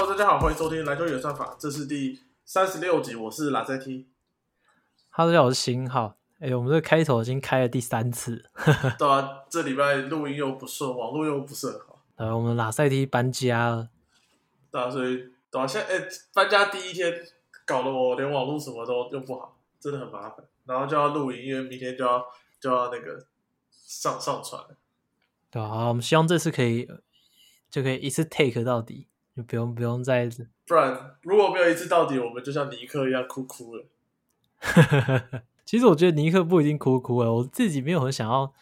Hello，大家好，欢迎收听篮球演算法，这是第三十六集，我是拉塞 T。Hello，大家好，我是新浩。哎、我们这个开头已经开了第三次，对啊，这礼拜录音又不顺，网络又不是很好，呃，我们拉塞 T 搬家了，对啊，所以对啊，现在哎、搬家第一天搞得我连网络什么都用不好，真的很麻烦。然后就要录音，因为明天就要就要那个上上传。对啊、好，我们希望这次可以就可以一次 take 到底，就不用不用再不然如果没有一次到底，我们就像尼克一样哭哭了。其实我觉得尼克不一定哭哭了，我自己没有很想要。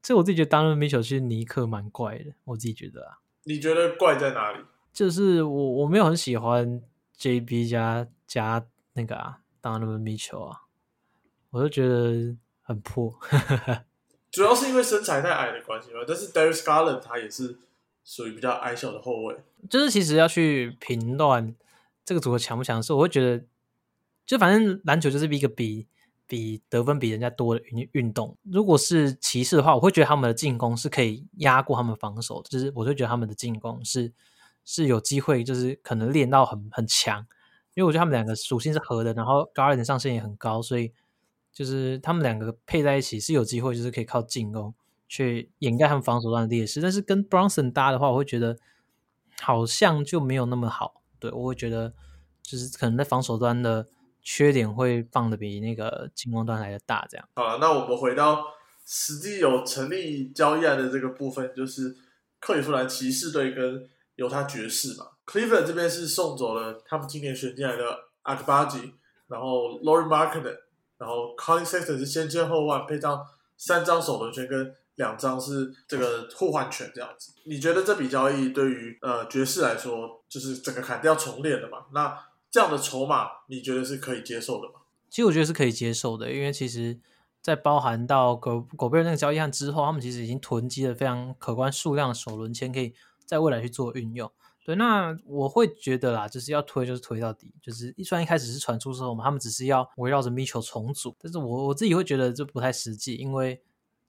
这我自己觉得，当然米球其实尼克蛮怪的，我自己觉得啊，你觉得怪在哪里？就是我我没有很喜欢 JB 加加那个啊，当然米球啊，我就觉得很破。主要是因为身材太矮的关系吧。但是 Darius Garland 他也是属于比较矮小的后卫。就是其实要去评断这个组合强不强势，我会觉得，就反正篮球就是一个比比得分比人家多的运运动。如果是骑士的话，我会觉得他们的进攻是可以压过他们防守，就是我会觉得他们的进攻是是有机会，就是可能练到很很强，因为我觉得他们两个属性是合的，然后 Garland 上限也很高，所以就是他们两个配在一起是有机会，就是可以靠进攻去掩盖他们防守端的劣势。但是跟 Bronson 搭的话，我会觉得好像就没有那么好。对我会觉得，就是可能在防守端的缺点会放的比那个进攻端来的大。这样，好了，那我们回到实际有成立交易案的这个部分，就是克里夫兰骑士队跟犹他爵士嘛。Cleveland 这边是送走了他们今年选进来的 a k b a j i 然后 Laurie Markkinen，然后 Colin Sexton 是先签后换，配上三张首轮权跟两张是这个互换权这样子。你觉得这笔交易对于呃爵士来说，就是整个砍掉重练的嘛？那这样的筹码，你觉得是可以接受的吗？其实我觉得是可以接受的，因为其实，在包含到狗狗贝尔那个交易案之后，他们其实已经囤积了非常可观数量的首轮签，可以在未来去做运用。对，那我会觉得啦，就是要推就是推到底，就是虽然一开始是传出之后嘛，他们只是要围绕着米球重组，但是我我自己会觉得这不太实际，因为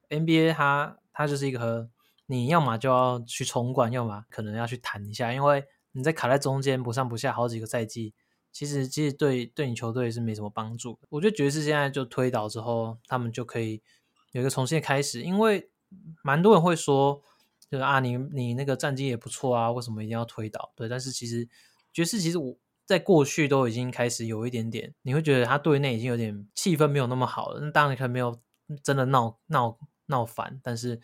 NBA 它它就是一个你要么就要去重冠，要么可能要去谈一下，因为你在卡在中间不上不下好几个赛季，其实其实对对你球队是没什么帮助。我觉得爵士现在就推倒之后，他们就可以有一个重新的开始，因为蛮多人会说。就是啊，你你那个战绩也不错啊，为什么一定要推倒？对，但是其实爵士其实我在过去都已经开始有一点点，你会觉得他队内已经有点气氛没有那么好了。那当然可能没有真的闹闹闹翻，但是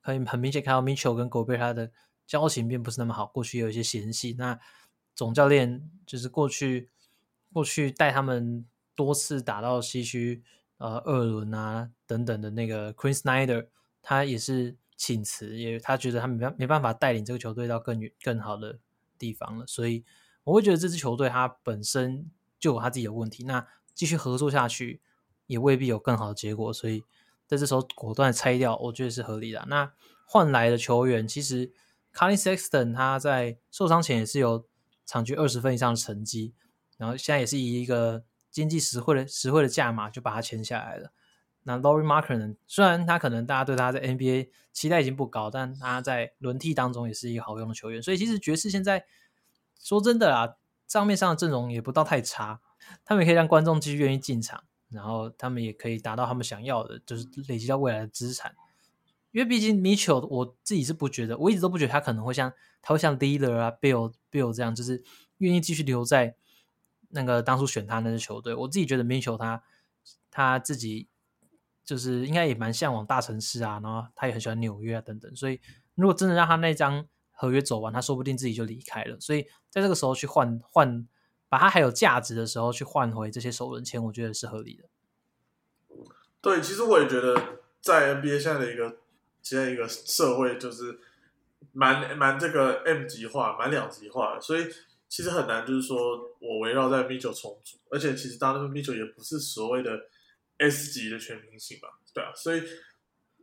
可以很明显看到 Mitchell 跟狗贝他的交情并不是那么好。过去有一些嫌隙，那总教练就是过去过去带他们多次打到西区呃二轮啊等等的那个 Queen Snyder，他也是。请辞，也他觉得他没办没办法带领这个球队到更远更好的地方了，所以我会觉得这支球队它本身就有他自己的问题，那继续合作下去也未必有更好的结果，所以在这时候果断拆掉，我觉得是合理的。那换来的球员，其实 Colin Sexton 他在受伤前也是有场均二十分以上的成绩，然后现在也是以一个经济实惠的实惠的价码就把他签下来了。那 Laurie Markin 呢虽然他可能大家对他在 NBA 期待已经不高，但他在轮替当中也是一个好用的球员，所以其实爵士现在说真的啊，账面上的阵容也不到太差，他们也可以让观众继续愿意进场，然后他们也可以达到他们想要的，就是累积到未来的资产。因为毕竟 Mitchell 我自己是不觉得，我一直都不觉得他可能会像他会像 Leader 啊 Bill Bill 这样，就是愿意继续留在那个当初选他那支球队。我自己觉得 Mitchell 他他自己。就是应该也蛮向往大城市啊，然后他也很喜欢纽约啊等等，所以如果真的让他那张合约走完，他说不定自己就离开了。所以在这个时候去换换，把它还有价值的时候去换回这些首轮签，我觉得是合理的。对，其实我也觉得在 NBA 现在的一个现在一个社会就是蛮蛮这个 M 级化，蛮两极化的，所以其实很难就是说我围绕在 Mitchell 重组，而且其实当然 Mitchell 也不是所谓的。S 级的全明星嘛，对啊，所以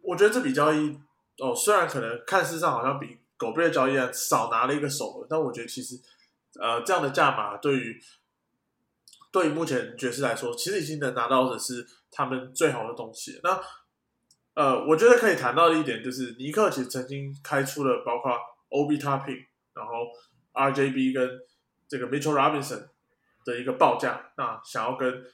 我觉得这笔交易哦，虽然可能看似上好像比狗贝的交易案少拿了一个首轮，但我觉得其实呃这样的价码对于对于目前爵士来说，其实已经能拿到的是他们最好的东西。那呃，我觉得可以谈到的一点就是，尼克其实曾经开出了包括 OB Topping，然后 RJB 跟这个 Mitchell Robinson 的一个报价，那想要跟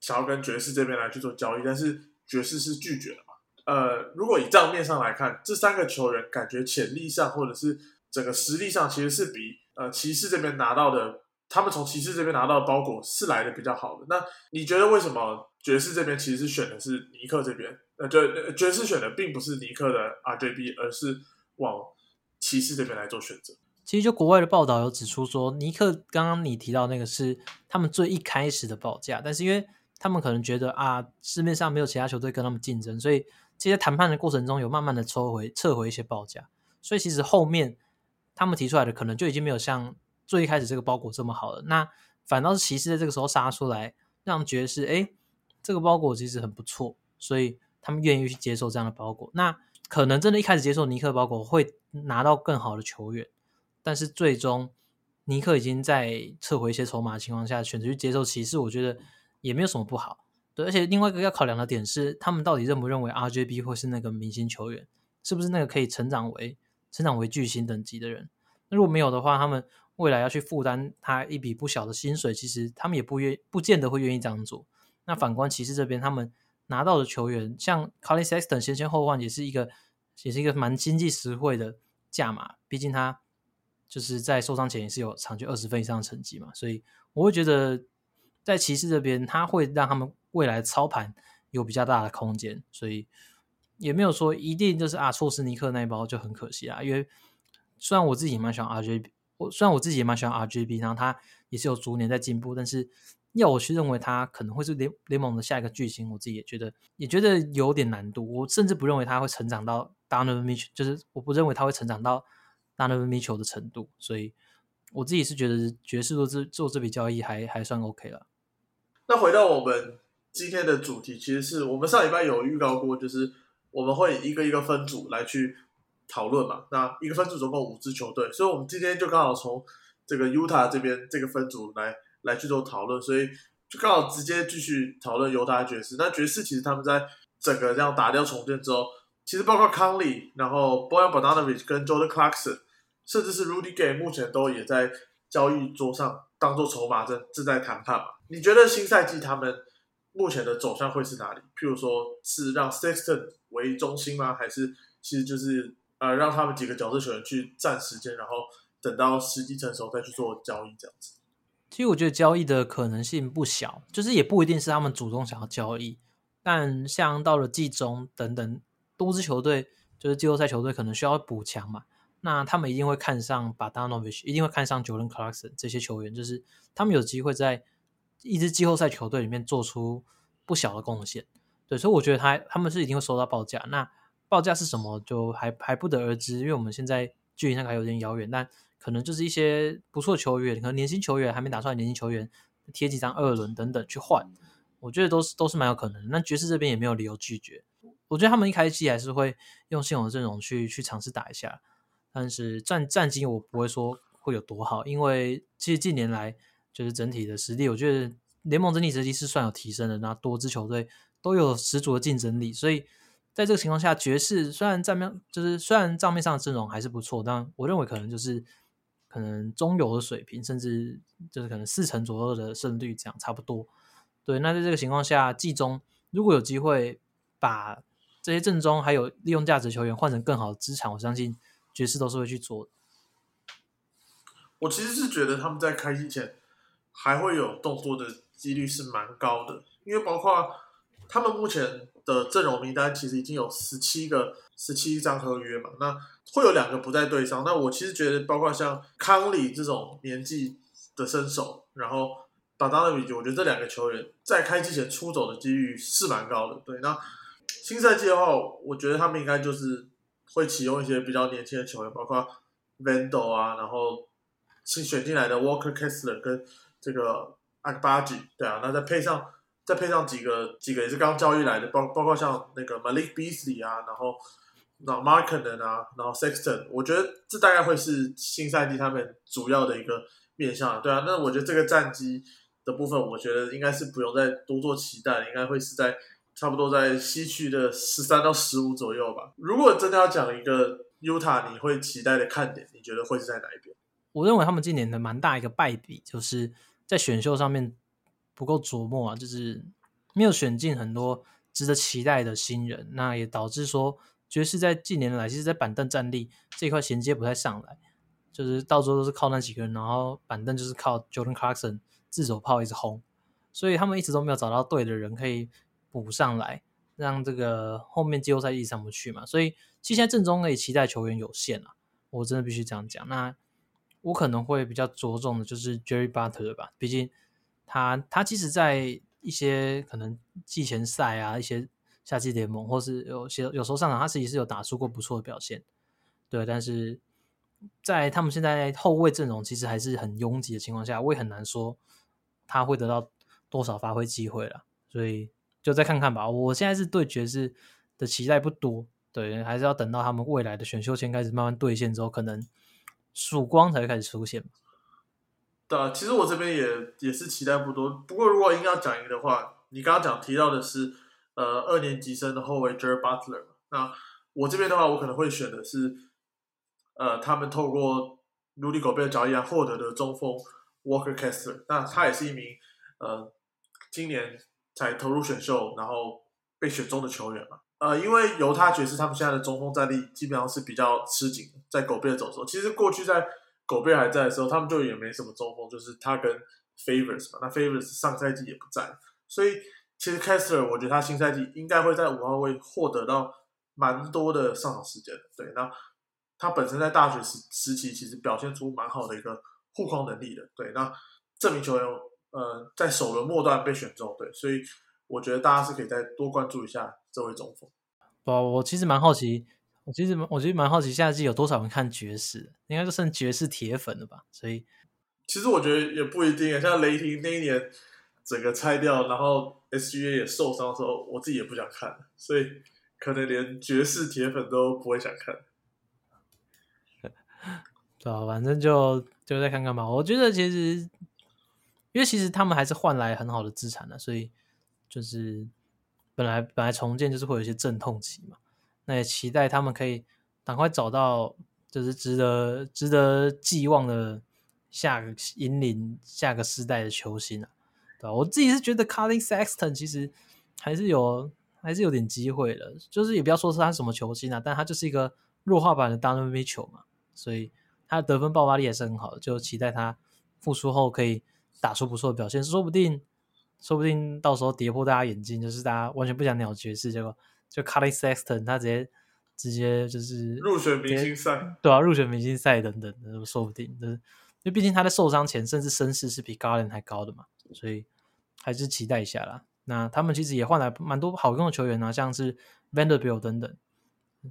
想要跟爵士这边来去做交易，但是爵士是拒绝了嘛？呃，如果以账面上来看，这三个球员感觉潜力上或者是整个实力上，其实是比呃骑士这边拿到的，他们从骑士这边拿到的包裹是来的比较好的。那你觉得为什么爵士这边其实是选的是尼克这边？呃，就爵士选的并不是尼克的 RJB，而是往骑士这边来做选择。其实就国外的报道有指出说，尼克刚刚你提到那个是他们最一开始的报价，但是因为他们可能觉得啊，市面上没有其他球队跟他们竞争，所以这些谈判的过程中有慢慢的抽回撤回一些报价，所以其实后面他们提出来的可能就已经没有像最一开始这个包裹这么好了。那反倒是骑士在这个时候杀出来，让爵士哎，这个包裹其实很不错，所以他们愿意去接受这样的包裹。那可能真的一开始接受尼克包裹会拿到更好的球员，但是最终尼克已经在撤回一些筹码的情况下选择去接受骑士，我觉得。也没有什么不好，对，而且另外一个要考量的点是，他们到底认不认为 RJB 会是那个明星球员，是不是那个可以成长为成长为巨星等级的人？那如果没有的话，他们未来要去负担他一笔不小的薪水，其实他们也不愿不见得会愿意这样做。那反观骑士这边，他们拿到的球员，像 Colin Sexton 先先后换，也是一个也是一个蛮经济实惠的价码，毕竟他就是在受伤前也是有场均二十分以上的成绩嘛，所以我会觉得。在骑士这边，他会让他们未来操盘有比较大的空间，所以也没有说一定就是啊，错失尼克那一包就很可惜啊。因为虽然我自己也蛮喜欢 RJB，我虽然我自己也蛮喜欢 RJB，然后他也是有逐年在进步，但是要我去认为他可能会是联联盟的下一个巨星，我自己也觉得也觉得有点难度。我甚至不认为他会成长到 Donovan Mitchell，就是我不认为他会成长到 Donovan Mitchell 的程度，所以我自己是觉得爵士做这做这笔交易还还算 OK 了。那回到我们今天的主题，其实是我们上礼拜有预告过，就是我们会一个一个分组来去讨论嘛。那一个分组总共五支球队，所以我们今天就刚好从这个 Utah 这边这个分组来来去做讨论，所以就刚好直接继续讨论犹他爵士。那爵士其实他们在整个这样打掉重建之后，其实包括康利，然后 Boyan Bogdanovic 跟 Jordan Clarkson，甚至是 Rudy Gay，目前都也在交易桌上当做筹码正正在谈判嘛。你觉得新赛季他们目前的走向会是哪里？譬如说是让 Sexton 为中心吗？还是其实就是呃让他们几个角色球员去占时间，然后等到时机成熟再去做交易这样子？其实我觉得交易的可能性不小，就是也不一定是他们主动想要交易，但像到了季中等等多支球队，就是季后赛球队可能需要补强嘛，那他们一定会看上 b a d a n o v i c h 一定会看上 Jordan Clarkson 这些球员，就是他们有机会在。一支季后赛球队里面做出不小的贡献，对，所以我觉得他他们是一定会收到报价。那报价是什么，就还还不得而知，因为我们现在距离那个还有点遥远。但可能就是一些不错球员，可能年轻球员还没打出来，年轻球员贴几张二轮等等去换，我觉得都是都是蛮有可能的。那爵士这边也没有理由拒绝，我觉得他们一开季还是会用现有的阵容去去尝试打一下，但是战战绩我不会说会有多好，因为其实近年来。就是整体的实力，我觉得联盟整体实力是算有提升的。那多支球队都有十足的竞争力，所以在这个情况下，爵士虽然账面就是虽然账面上的阵容还是不错，但我认为可能就是可能中游的水平，甚至就是可能四成左右的胜率这样差不多。对，那在这个情况下，季中如果有机会把这些阵中还有利用价值球员换成更好的资产，我相信爵士都是会去做的。我其实是觉得他们在开机前。还会有动作的几率是蛮高的，因为包括他们目前的阵容名单其实已经有十七个、十七张合约嘛，那会有两个不在队上。那我其实觉得，包括像康里这种年纪的身手，然后巴达勒比，我觉得这两个球员在开机前出走的几率是蛮高的。对，那新赛季的话，我觉得他们应该就是会启用一些比较年轻的球员，包括 Vando 啊，然后新选进来的 Walker Kessler 跟这个阿巴吉，对啊，那再配上再配上几个几个也是刚交易来的，包包括像那个 Malik Beasley 啊，然后那 Markkanen 啊，然后 Sexton，我觉得这大概会是新赛季他们主要的一个面向，对啊，那我觉得这个战绩的部分，我觉得应该是不用再多做期待，应该会是在差不多在西区的十三到十五左右吧。如果真的要讲一个 Utah，你会期待的看点，你觉得会是在哪一边？我认为他们今年的蛮大一个败笔，就是在选秀上面不够琢磨啊，就是没有选进很多值得期待的新人，那也导致说爵士在近年来其实，在板凳战力这一块衔接不太上来，就是到时候都是靠那几个人，然后板凳就是靠 Jordan Clarkson 自走炮一直轰，所以他们一直都没有找到对的人可以补上来，让这个后面季后赛一直上不去嘛，所以其实现在正中可以期待球员有限啊，我真的必须这样讲。那我可能会比较着重的就是 Jerry Butler 吧，毕竟他他其实在一些可能季前赛啊，一些夏季联盟，或是有些有时候上场，他自己是有打出过不错的表现，对。但是在他们现在后卫阵容其实还是很拥挤的情况下，我也很难说他会得到多少发挥机会了，所以就再看看吧。我现在是对爵士的期待不多，对，还是要等到他们未来的选秀签开始慢慢兑现之后，可能。曙光才会开始出现嘛。对啊，其实我这边也也是期待不多。不过如果硬要讲一个的话，你刚刚讲提到的是呃二年级生的后卫 Jer Butler。那我这边的话，我可能会选的是呃他们透过努力狗贝的交易而获得的中锋 Walker Kessler。那他也是一名呃今年才投入选秀，然后被选中的球员嘛。呃，因为犹他爵士他们现在的中锋战力基本上是比较吃紧，在狗贝尔走的时候，其实过去在狗贝尔还在的时候，他们就也没什么中锋，就是他跟 Favors 嘛。那 Favors 上赛季也不在，所以其实 Kessler 我觉得他新赛季应该会在五号位获得到蛮多的上场时间。对，那他本身在大学时时期其实表现出蛮好的一个护框能力的。对，那这名球员呃在首轮末段被选中，对，所以。我觉得大家是可以再多关注一下这位中锋。不，我其实蛮好奇，我其实我觉得蛮好奇，下季有多少人看爵士？应该就剩爵士铁粉了吧？所以，其实我觉得也不一定啊。像雷霆那一年整个拆掉，然后 SGA 也受伤的时候，我自己也不想看，所以可能连爵士铁粉都不会想看。对啊，反正就就再看看吧。我觉得其实，因为其实他们还是换来很好的资产的，所以。就是本来本来重建就是会有一些阵痛期嘛，那也期待他们可以赶快找到就是值得值得寄望的下个引领下个世代的球星啊，对吧？我自己是觉得 Carly Sexton 其实还是有还是有点机会的，就是也不要说是他什么球星啊，但他就是一个弱化版的 d o n o v Mitchell 嘛，所以他的得分爆发力也是很好的，就期待他复出后可以打出不错的表现，说不定。说不定到时候跌破大家眼镜，就是大家完全不想鸟爵士，结果就 Carly Sexton 他直接直接就是入选明星赛，对啊，入选明星赛等等的，说不定，就是因为毕竟他在受伤前甚至身世是比 Garland 还高的嘛，所以还是期待一下啦。那他们其实也换来蛮多好用的球员啊，像是 Vanderbilt 等等，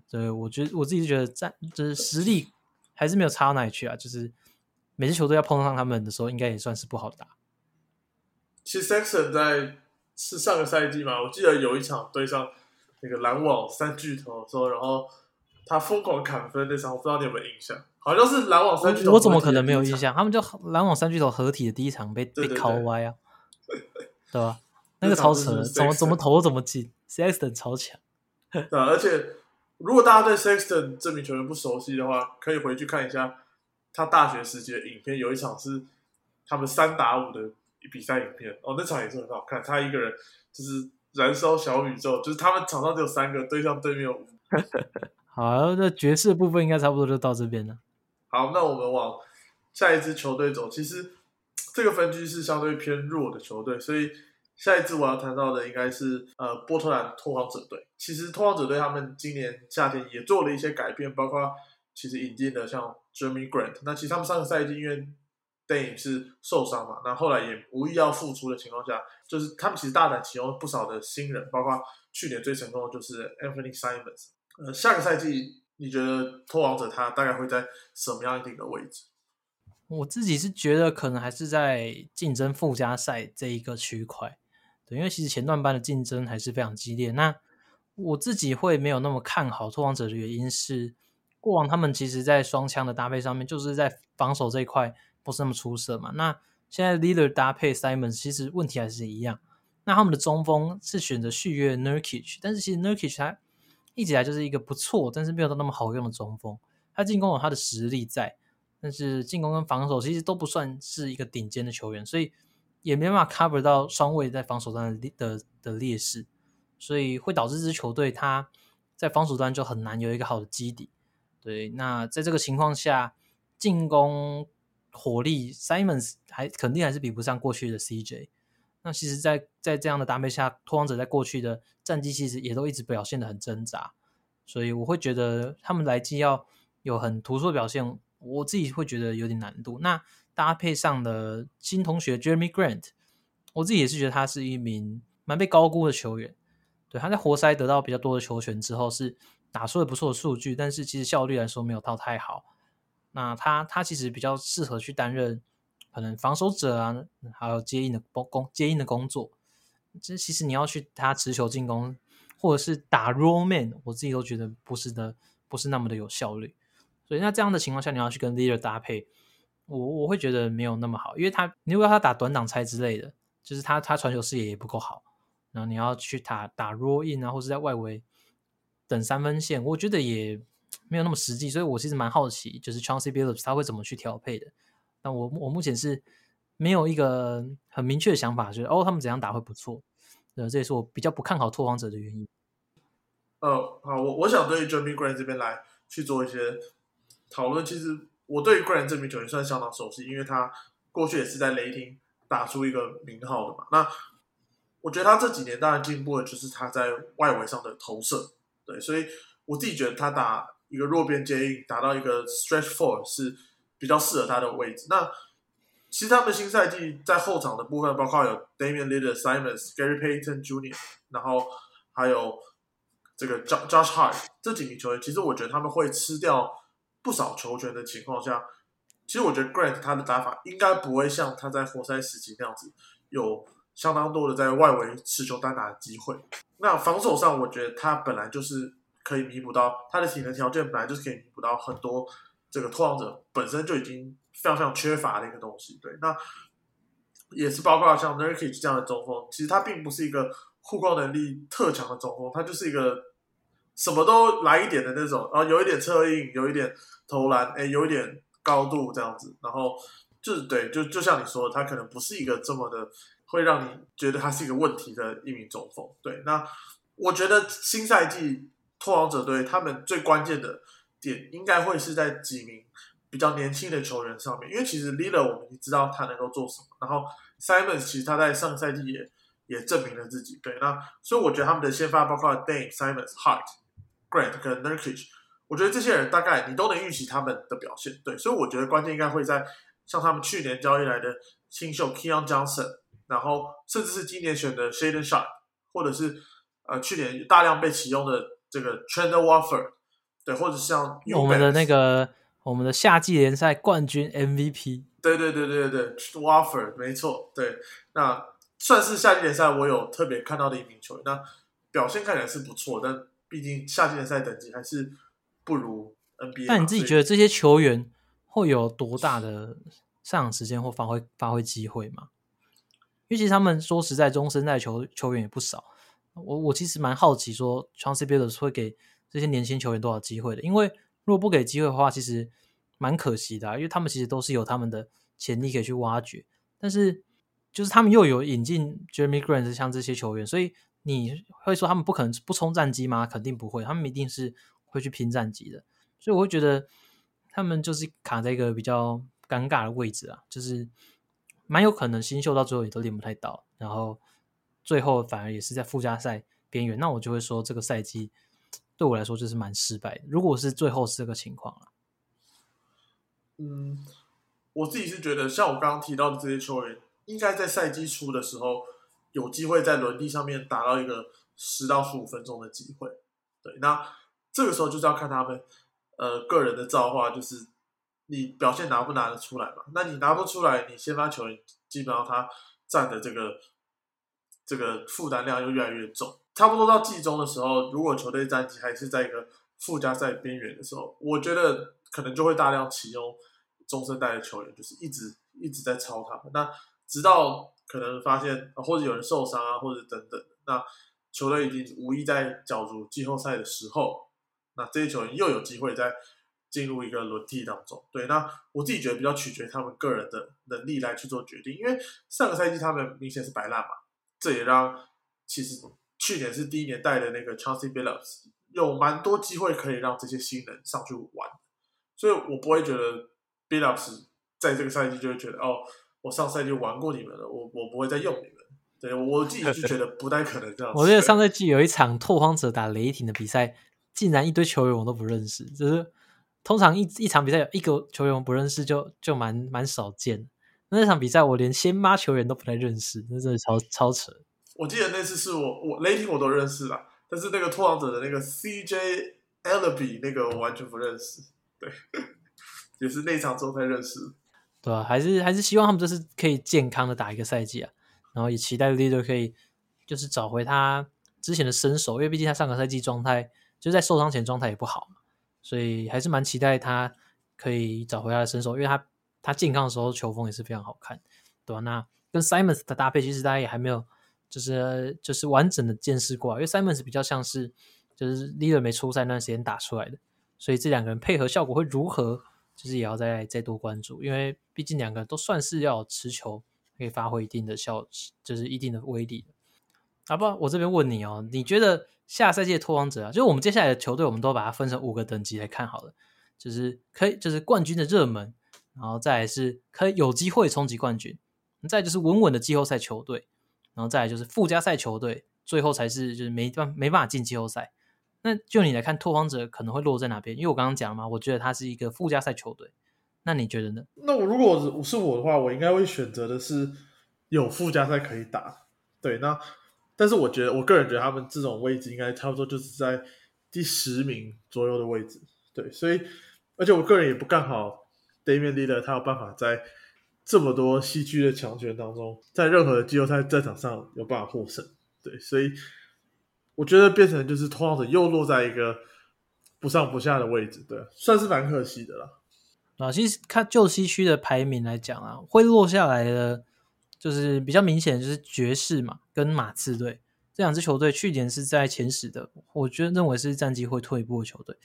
对，我觉得我自己觉得在就是实力还是没有差到哪里去啊，就是每支球队要碰上他们的时候，应该也算是不好打。其实 Saxon 在是上个赛季嘛，我记得有一场对上那个篮网三巨头的时候，然后他疯狂砍分那场，我不知道你有没有印象？好像是篮网三巨头，我怎么可能没有印象？他们就篮网三巨头合体的第一场被被敲歪啊，对吧？那个超扯，怎么怎么投怎么进，Sexton 超强。对，而且如果大家对 Sexton 这名球员不熟悉的话，可以回去看一下他大学时期的影片，有一场是他们三打五的。比赛影片哦，那场也是很好看。他一个人就是燃烧小宇宙，就是他们场上只有三个，对上对面有五。好，那爵士部分应该差不多就到这边了。好，那我们往下一支球队走。其实这个分区是相对偏弱的球队，所以下一支我要谈到的应该是呃波特兰拓荒者队。其实拓荒者队他们今年夏天也做了一些改变，包括其实引进了像 Jeremy Grant。那其实他们上个赛季因为电影是受伤嘛？那后来也无意要复出的情况下，就是他们其实大胆启用不少的新人，包括去年最成功的就是 Anthony Simons。呃，下个赛季你觉得拖王者他大概会在什么样一个位置？我自己是觉得可能还是在竞争附加赛这一个区块，对，因为其实前段班的竞争还是非常激烈。那我自己会没有那么看好托王者的原因是，过往他们其实在双枪的搭配上面，就是在防守这一块。不是那么出色嘛？那现在 leader 搭配 Simon 其实问题还是一样。那他们的中锋是选择续约 Nurkic，但是其实 Nurkic 他一直来就是一个不错，但是没有到那么好用的中锋。他进攻有他的实力在，但是进攻跟防守其实都不算是一个顶尖的球员，所以也没办法 cover 到双位在防守端的的的劣势，所以会导致这支球队他在防守端就很难有一个好的基底。对，那在这个情况下，进攻火力 Simons 还肯定还是比不上过去的 CJ。那其实，在在这样的搭配下，拓荒者在过去的战绩其实也都一直表现的很挣扎，所以我会觉得他们来季要有很突出的表现。我自己会觉得有点难度。那搭配上的新同学 Jeremy Grant，我自己也是觉得他是一名蛮被高估的球员。对，他在活塞得到比较多的球权之后，是打出了不错的数据，但是其实效率来说没有到太好。那他他其实比较适合去担任可能防守者啊，还有接应的工工接应的工作。这其实你要去他持球进攻，或者是打 roll man，我自己都觉得不是的，不是那么的有效率。所以那这样的情况下，你要去跟 leader 搭配，我我会觉得没有那么好，因为他你如果他打短挡拆之类的，就是他他传球视野也不够好，然后你要去打打 roll in 啊，或者在外围等三分线，我觉得也没有那么实际，所以我其实蛮好奇，就是 Chauncey Billups 他会怎么去调配的。那我我目前是没有一个很明确的想法，就是哦他们怎样打会不错，呃这也是我比较不看好拓荒者的原因。呃，好，我我想对 Jeremy Grant 这边来去做一些。讨论其实我对 Grant 这名球员算相当熟悉，因为他过去也是在雷霆打出一个名号的嘛。那我觉得他这几年当然进步的就是他在外围上的投射，对，所以我自己觉得他打一个弱边接应，打到一个 stretch four 是比较适合他的位置。那其实他们新赛季在后场的部分，包括有 Damian l i l l a r Simons、Gary Payton Jr.，然后还有这个 Josh Hart 这几名球员，其实我觉得他们会吃掉。不少球权的情况下，其实我觉得 Grant 他的打法应该不会像他在活塞时期那样子，有相当多的在外围持球单打的机会。那防守上，我觉得他本来就是可以弥补到他的体能条件，本来就是可以弥补到很多这个拓荒者本身就已经非常非常缺乏的一个东西。对，那也是包括像 n e r k i 这样的中锋，其实他并不是一个护框能力特强的中锋，他就是一个什么都来一点的那种，然后有一点策应，有一点。投篮哎，有一点高度这样子，然后就是对，就就像你说的，他可能不是一个这么的会让你觉得他是一个问题的一名中锋。对，那我觉得新赛季拓荒者队他们最关键的点应该会是在几名比较年轻的球员上面，因为其实 Lila 我们知道他能够做什么，然后 Simons 其实他在上赛季也也证明了自己。对，那所以我觉得他们的先发包括 Dame、Simons、Hart、Grant 跟 Nurkic。我觉得这些人大概你都能预期他们的表现，对，所以我觉得关键应该会在像他们去年交易来的新秀 Keon Johnson，然后甚至是今年选的 Shaden Sharp，或者是呃去年大量被启用的这个 Trent Warford，对，或者像我们的那个我们的夏季联赛冠军 MVP，对对对对对 Warford，没错，对，那算是夏季联赛我有特别看到的一名球员，那表现看起来是不错，但毕竟夏季联赛等级还是。不如 NBA。那你自己觉得这些球员会有多大的上场时间或发挥发挥机会吗？因为其实他们说实在，中生代球球员也不少。我我其实蛮好奇，说 Chauncey Billups 会给这些年轻球员多少机会的？因为如果不给机会的话，其实蛮可惜的，因为他们其实都是有他们的潜力可以去挖掘。但是就是他们又有引进 Jeremy Grant 像这些球员，所以你会说他们不可能不冲战机吗？肯定不会，他们一定是。会去拼战绩的，所以我会觉得他们就是卡在一个比较尴尬的位置啊，就是蛮有可能新秀到最后也都练不太到，然后最后反而也是在附加赛边缘。那我就会说这个赛季对我来说就是蛮失败的。如果是最后是这个情况啊，嗯，我自己是觉得像我刚刚提到的这些球员，应该在赛季初的时候有机会在轮地上面打到一个十到十五分钟的机会。对，那。这个时候就是要看他们，呃，个人的造化，就是你表现拿不拿得出来嘛？那你拿不出来，你先发球员基本上他占的这个这个负担量又越来越重。差不多到季中的时候，如果球队战绩还是在一个附加赛边缘的时候，我觉得可能就会大量启用中生代的球员，就是一直一直在超他们。那直到可能发现或者有人受伤啊，或者等等，那球队已经无意在角逐季后赛的时候。那这些球员又有机会在进入一个轮替当中。对，那我自己觉得比较取决他们个人的能力来去做决定，因为上个赛季他们明显是摆烂嘛，这也让其实去年是第一年带的那个 Chelsea Billups 有蛮多机会可以让这些新人上去玩，所以我不会觉得 Billups 在这个赛季就会觉得哦，我上赛季玩过你们了，我我不会再用你们。对我自己就觉得不太可能这样。我记得上赛季有一场拓荒者打雷霆的比赛，竟然一堆球员我都不认识，就是通常一一场比赛有一个球员不认识就就蛮蛮少见。那那场比赛我连先发球员都不太认识，那真的超超扯。我记得那次是我我雷霆我都认识了，但是那个拓王者的那个 CJ Elaby 那个我完全不认识。对，也是那场之后才认识。对啊，还是还是希望他们这次可以健康的打一个赛季啊。然后也期待 leader 可以就是找回他之前的身手，因为毕竟他上个赛季状态就在受伤前状态也不好嘛，所以还是蛮期待他可以找回他的身手，因为他他健康的时候球风也是非常好看，对吧？那跟 Simons 的搭配其实大家也还没有就是就是完整的见识过，因为 Simons 比较像是就是 leader 没出赛那段时间打出来的，所以这两个人配合效果会如何，就是也要再再多关注，因为毕竟两个人都算是要持球。可以发挥一定的效，就是一定的威力。啊不，我这边问你哦，你觉得下赛季的拓荒者啊，就是我们接下来的球队，我们都把它分成五个等级来看好了，就是可以，就是冠军的热门，然后再来是可以有机会冲击冠军，再就是稳稳的季后赛球队，然后再来就是附加赛球队，最后才是就是没办没办法进季后赛。那就你来看，拓荒者可能会落在哪边？因为我刚刚讲了嘛，我觉得他是一个附加赛球队。那你觉得呢？那我如果是我的话，我应该会选择的是有附加赛可以打。对，那但是我觉得，我个人觉得他们这种位置应该差不多就是在第十名左右的位置。对，所以而且我个人也不看好 Damian l e a d e r 他有办法在这么多西区的强权当中，在任何的季后赛战场上有办法获胜。对，所以我觉得变成就是同样的又落在一个不上不下的位置，对，算是蛮可惜的了。啊，其实看旧西区的排名来讲啊，会落下来的，就是比较明显，就是爵士嘛，跟马刺队这两支球队，去年是在前十的，我觉得认为是战绩会退步的球队。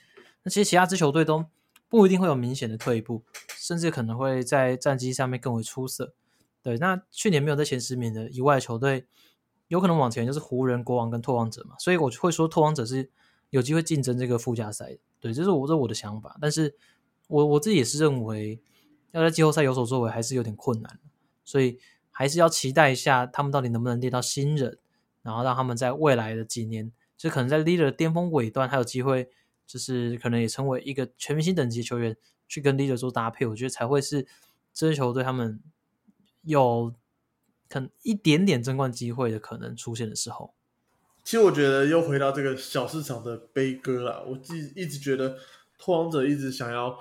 那其实其他支球队都不一定会有明显的退步，甚至可能会在战绩上面更为出色。对，那去年没有在前十名的以外球队，有可能往前就是湖人、国王跟拓荒者嘛，所以我会说拓荒者是有机会竞争这个附加赛的。对，这是我这我的想法，但是。我我自己也是认为，要在季后赛有所作为还是有点困难，所以还是要期待一下他们到底能不能练到新人，然后让他们在未来的几年，就可能在 leader 巅峰尾端还有机会，就是可能也成为一个全明星等级球员去跟 leader 做搭配，我觉得才会是这支球队他们有可能一点点争冠机会的可能出现的时候。其实我觉得又回到这个小市场的悲歌了，我自己一直觉得拓荒者一直想要。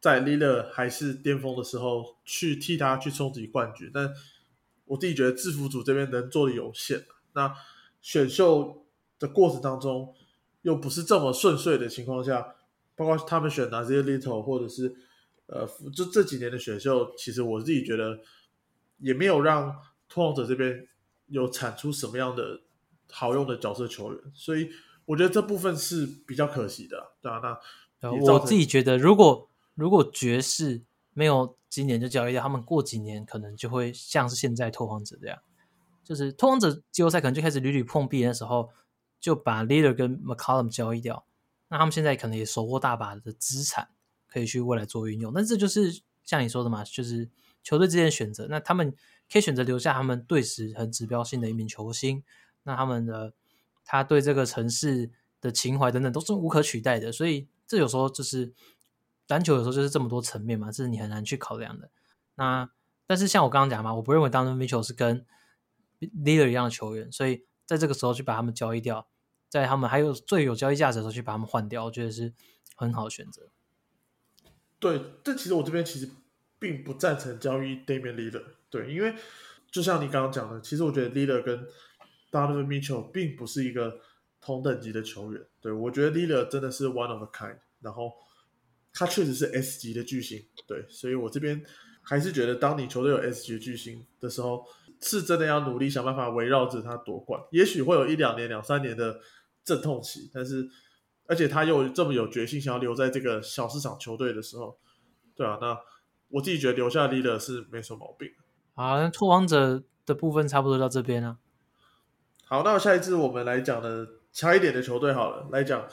在 l i l a 还是巅峰的时候，去替他去冲击冠军，但我自己觉得制服组这边能做的有限。那选秀的过程当中，又不是这么顺遂的情况下，包括他们选哪些 Little，或者是呃，就这几年的选秀，其实我自己觉得也没有让拓荒者这边有产出什么样的好用的角色球员，所以我觉得这部分是比较可惜的，对啊，那我自己觉得如果。如果爵士没有今年就交易掉，他们过几年可能就会像是现在拓荒者这样，就是拓荒者季后赛可能就开始屡屡碰壁的时候，就把 Leader 跟 McCollum 交易掉，那他们现在可能也收获大把的资产，可以去未来做运用。那这就是像你说的嘛，就是球队之间的选择。那他们可以选择留下他们队史很指标性的一名球星，那他们的他对这个城市的情怀等等都是无可取代的。所以这有时候就是。篮球有时候就是这么多层面嘛，这是你很难去考量的。那但是像我刚刚讲嘛，我不认为当 Mitchell 是跟 Leader 一样的球员，所以在这个时候去把他们交易掉，在他们还有最有交易价值的时候去把他们换掉，我觉得是很好的选择。对，但其实我这边其实并不赞成交易 Damian Leader。对，因为就像你刚刚讲的，其实我觉得 Leader 跟 Donovan Mitchell 并不是一个同等级的球员。对我觉得 Leader 真的是 one of a kind，然后。他确实是 S 级的巨星，对，所以我这边还是觉得，当你球队有 S 级巨星的时候，是真的要努力想办法围绕着他夺冠。也许会有一两年、两三年的阵痛期，但是而且他又这么有决心，想要留在这个小市场球队的时候，对啊，那我自己觉得留下 leader 是没什么毛病。好，那拓荒者的部分差不多到这边了。好，那下一支我们来讲的强一点的球队好了，来讲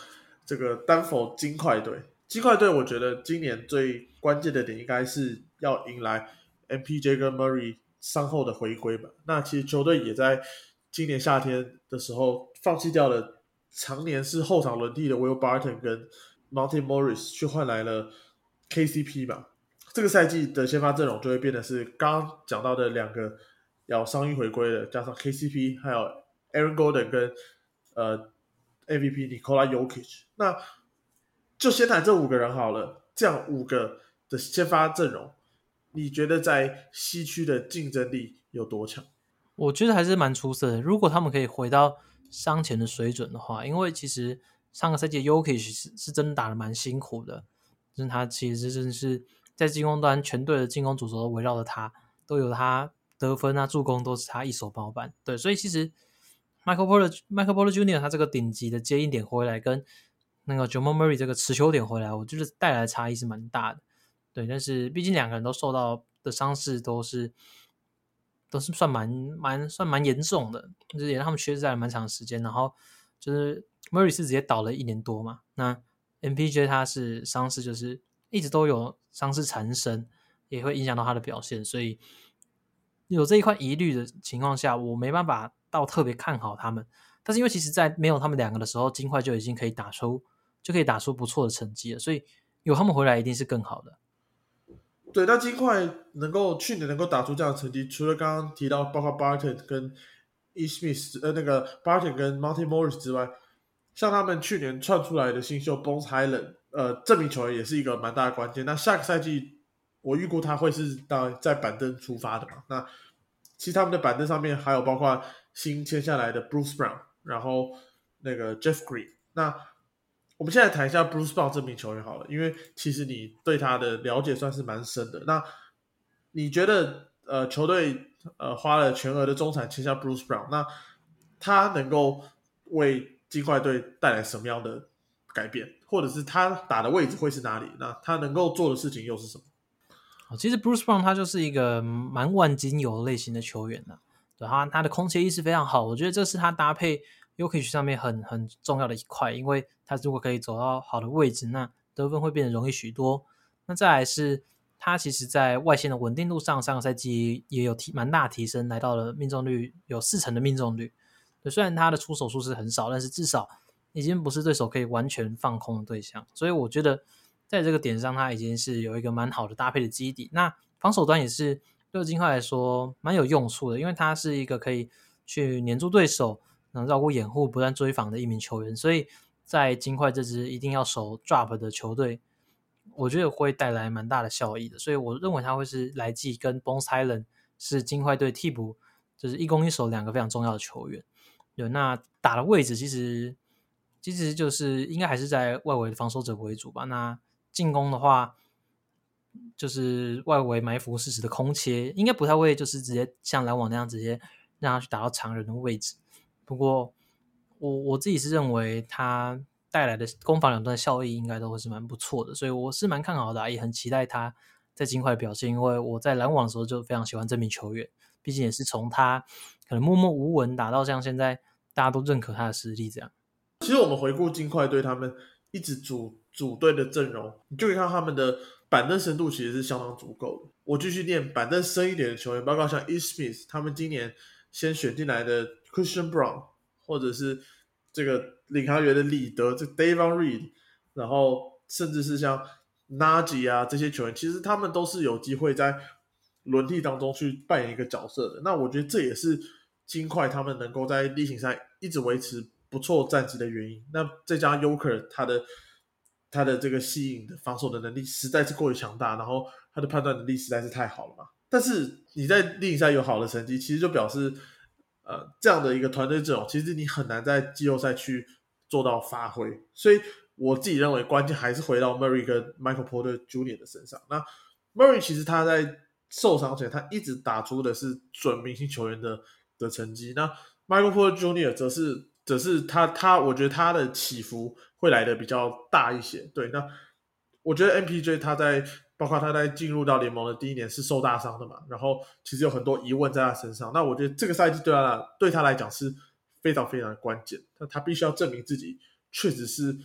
这个丹佛金块队。金块队，我觉得今年最关键的点应该是要迎来 MPJ 跟 Murray 伤后的回归吧。那其实球队也在今年夏天的时候放弃掉了常年是后场轮替的 Will Barton 跟 Monty Morris，去换来了 KCP 吧。这个赛季的先发阵容就会变得是刚刚讲到的两个要伤愈回归的，加上 KCP 还有 Aaron Golden 跟呃 MVP Nikola Yokic，。那就先谈这五个人好了，这样五个的先发阵容，你觉得在西区的竞争力有多强？我觉得还是蛮出色的。如果他们可以回到伤前的水准的话，因为其实上个赛季 Yoki 是是真的打的蛮辛苦的，就是他其实真的是在进攻端全队的进攻主轴都围绕着他，都有他得分啊、助攻都是他一手包办。对，所以其实 Michael Porter Michael Porter Junior 他这个顶级的接应点回来跟那个 Jamal Murray 这个持球点回来，我觉得带来的差异是蛮大的。对，但是毕竟两个人都受到的伤势都是都是算蛮蛮算蛮严重的，就是也让他们缺赛蛮长时间。然后就是 Murray 是直接倒了一年多嘛，那 MPJ 他是伤势就是一直都有伤势缠身，也会影响到他的表现。所以有这一块疑虑的情况下，我没办法到特别看好他们。但是因为其实，在没有他们两个的时候，金块就已经可以打出。就可以打出不错的成绩了，所以有他们回来一定是更好的。对，那金块能够去年能够打出这样的成绩，除了刚刚提到包括 Barton 跟 East Smith 呃那个 Barton 跟 Monty Morris 之外，像他们去年串出来的新秀 Bones Highland，呃，这名球员也是一个蛮大的关键。那下个赛季我预估他会是到在板凳出发的嘛？那其实他们的板凳上面还有包括新签下来的 Bruce Brown，然后那个 Jeff Green，那。我们现在谈一下 Bruce Brown 这名球员好了，因为其实你对他的了解算是蛮深的。那你觉得，呃，球队呃花了全额的中产签下 Bruce Brown，那他能够为金块队带来什么样的改变，或者是他打的位置会是哪里？那他能够做的事情又是什么？其实 Bruce Brown 他就是一个蛮万金油类型的球员呢，对他他的空切意识非常好，我觉得这是他搭配。又可以去上面很很重要的一块，因为他如果可以走到好的位置，那得分会变得容易许多。那再来是，他其实在外线的稳定度上，上个赛季也有提蛮大提升，来到了命中率有四成的命中率。虽然他的出手数是很少，但是至少已经不是对手可以完全放空的对象。所以我觉得在这个点上，他已经是有一个蛮好的搭配的基底。那防守端也是对金块来说蛮有用处的，因为他是一个可以去黏住对手。能绕过掩护、不断追防的一名球员，所以在金块这支一定要守 drop 的球队，我觉得会带来蛮大的效益的。所以我认为他会是来季跟 Bones Highland 是金块队替补，就是一攻一守两个非常重要的球员。对那打的位置其实其实就是应该还是在外围的防守者为主吧。那进攻的话，就是外围埋伏适时的空切，应该不太会就是直接像篮网那样直接让他去打到常人的位置。不过，我我自己是认为他带来的攻防两端的效益应该都会是蛮不错的，所以我是蛮看好的，也很期待他在金块的表现。因为我在篮网的时候就非常喜欢这名球员，毕竟也是从他可能默默无闻打到像现在大家都认可他的实力这样。其实我们回顾金块对他们一直组组队的阵容，你就可以看他们的板凳深度其实是相当足够的。我继续念板凳深一点的球员，包括像 E Smith，他们今年先选进来的。Christian Brown，或者是这个领航员的里德，这 Davon Reed，然后甚至是像 Nagy 啊这些球员，其实他们都是有机会在轮替当中去扮演一个角色的。那我觉得这也是金块他们能够在例行赛一直维持不错战绩的原因。那再加上 Yoker 他的他的这个吸引的防守的能力实在是过于强大，然后他的判断能力实在是太好了嘛。但是你在例行赛有好的成绩，其实就表示。呃，这样的一个团队阵容，其实你很难在季后赛去做到发挥，所以我自己认为关键还是回到 Murray 跟 Michael Porter Jr. 的身上。那 Murray 其实他在受伤前，他一直打出的是准明星球员的的成绩。那 Michael Porter Jr. 则是只是他他，我觉得他的起伏会来的比较大一些。对，那我觉得 MPJ 他在包括他在进入到联盟的第一年是受大伤的嘛，然后其实有很多疑问在他身上。那我觉得这个赛季对他对他来讲是非常非常关键，那他必须要证明自己确实是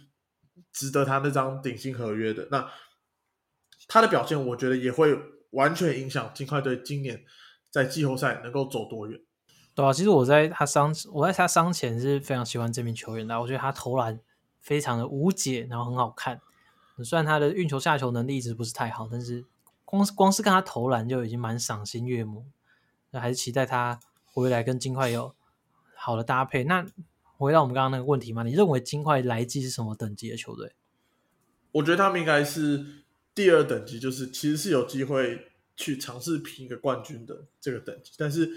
值得他那张顶薪合约的。那他的表现，我觉得也会完全影响金块队今年在季后赛能够走多远。对啊，其实我在他伤，我在他伤前是非常喜欢这名球员的。我觉得他投篮非常的无解，然后很好看。虽然他的运球下球能力一直不是太好，但是光是光是看他投篮就已经蛮赏心悦目。那还是期待他回来跟金块有好的搭配。那回到我们刚刚那个问题嘛，你认为金块来季是什么等级的球队？我觉得他们应该是第二等级，就是其实是有机会去尝试拼一个冠军的这个等级，但是。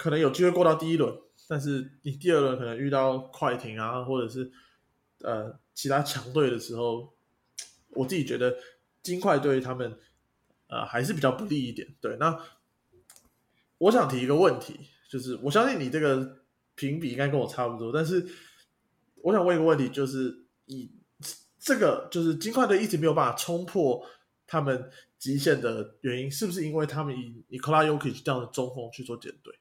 可能有机会过到第一轮，但是你第二轮可能遇到快艇啊，或者是呃其他强队的时候，我自己觉得金块对他们呃还是比较不利一点。对，那我想提一个问题，就是我相信你这个评比应该跟我差不多，但是我想问一个问题，就是以这个就是金块队一直没有办法冲破他们极限的原因，是不是因为他们以以 k o l a y o k i 这样的中锋去做减队？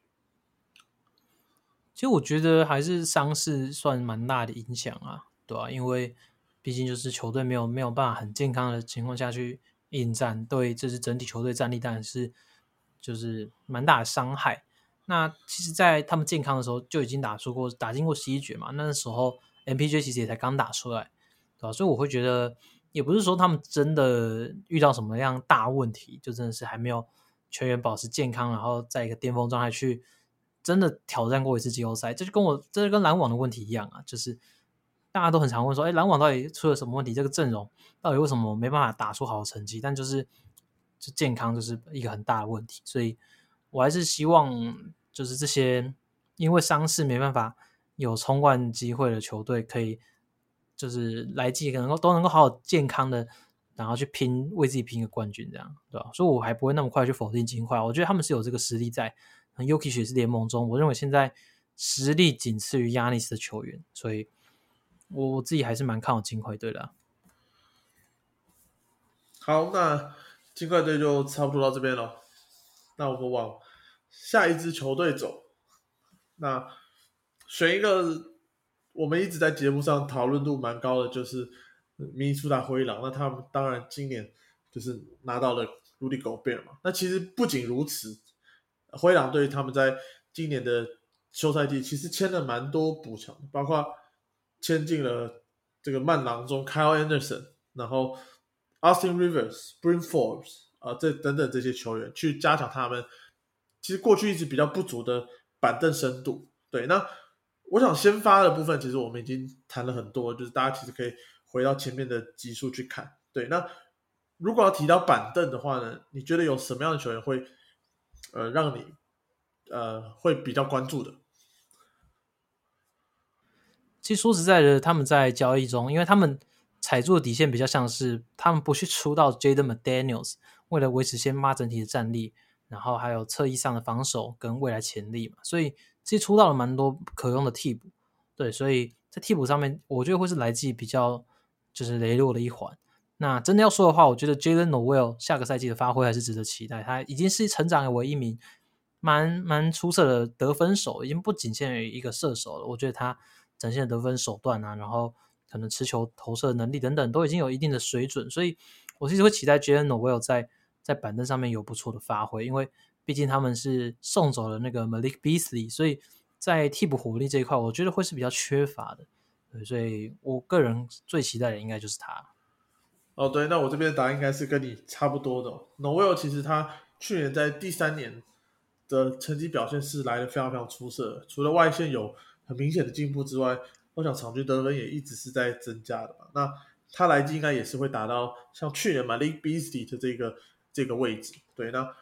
其实我觉得还是伤势算蛮大的影响啊，对吧？因为毕竟就是球队没有没有办法很健康的情况下去应战，对，这是整体球队战力当然是就是蛮大的伤害。那其实，在他们健康的时候就已经打出过打进过十一局嘛，那时候 MPJ 其实也才刚打出来，对吧？所以我会觉得也不是说他们真的遇到什么样大问题，就真的是还没有全员保持健康，然后在一个巅峰状态去。真的挑战过一次季后赛，这就跟我这就跟篮网的问题一样啊，就是大家都很常问说，哎，篮网到底出了什么问题？这个阵容到底为什么没办法打出好的成绩？但就是就健康就是一个很大的问题，所以我还是希望就是这些因为伤势没办法有冲冠机会的球队，可以就是来季能够都能够好好健康的，然后去拼为自己拼个冠军，这样对吧？所以我还不会那么快去否定金块，我觉得他们是有这个实力在。Yuki 也是联盟中，我认为现在实力仅次于亚尼斯的球员，所以我我自己还是蛮看好金块队的。好，那金块队就差不多到这边了。那我们往下一支球队走。那选一个我们一直在节目上讨论度蛮高的，就是米苏达灰狼。那他们当然今年就是拿到了 Rudy Gobert 嘛。那其实不仅如此。灰狼队他们在今年的休赛季其实签了蛮多补强，包括签进了这个慢郎中 Kyle Anderson，然后 Austin riversbring Forbes 啊，这等等这些球员去加强他们其实过去一直比较不足的板凳深度。对，那我想先发的部分其实我们已经谈了很多，就是大家其实可以回到前面的集数去看。对，那如果要提到板凳的话呢，你觉得有什么样的球员会？呃，让你呃会比较关注的。其实说实在的，他们在交易中，因为他们踩住的底线比较像是他们不去出到 Jaden McDaniels，为了维持先发整体的战力，然后还有侧翼上的防守跟未来潜力嘛，所以其实出到了蛮多可用的替补。对，所以在替补上面，我觉得会是来自比较就是羸弱的一环。那真的要说的话，我觉得 Jalen Noel 下个赛季的发挥还是值得期待。他已经是成长为一名蛮蛮出色的得分手，已经不仅限于一个射手了。我觉得他展现得分手段啊，然后可能持球投射能力等等，都已经有一定的水准。所以我其实会期待 Jalen Noel 在在板凳上面有不错的发挥，因为毕竟他们是送走了那个 Malik Beasley，所以在替补火力这一块，我觉得会是比较缺乏的。对，所以我个人最期待的应该就是他。哦，对，那我这边的答案应该是跟你差不多的。Noel 其实他去年在第三年的成绩表现是来的非常非常出色，除了外线有很明显的进步之外，我想场均得分也一直是在增加的嘛。那他来季应该也是会达到像去年 Malik Beasley 的这个这个位置。对，那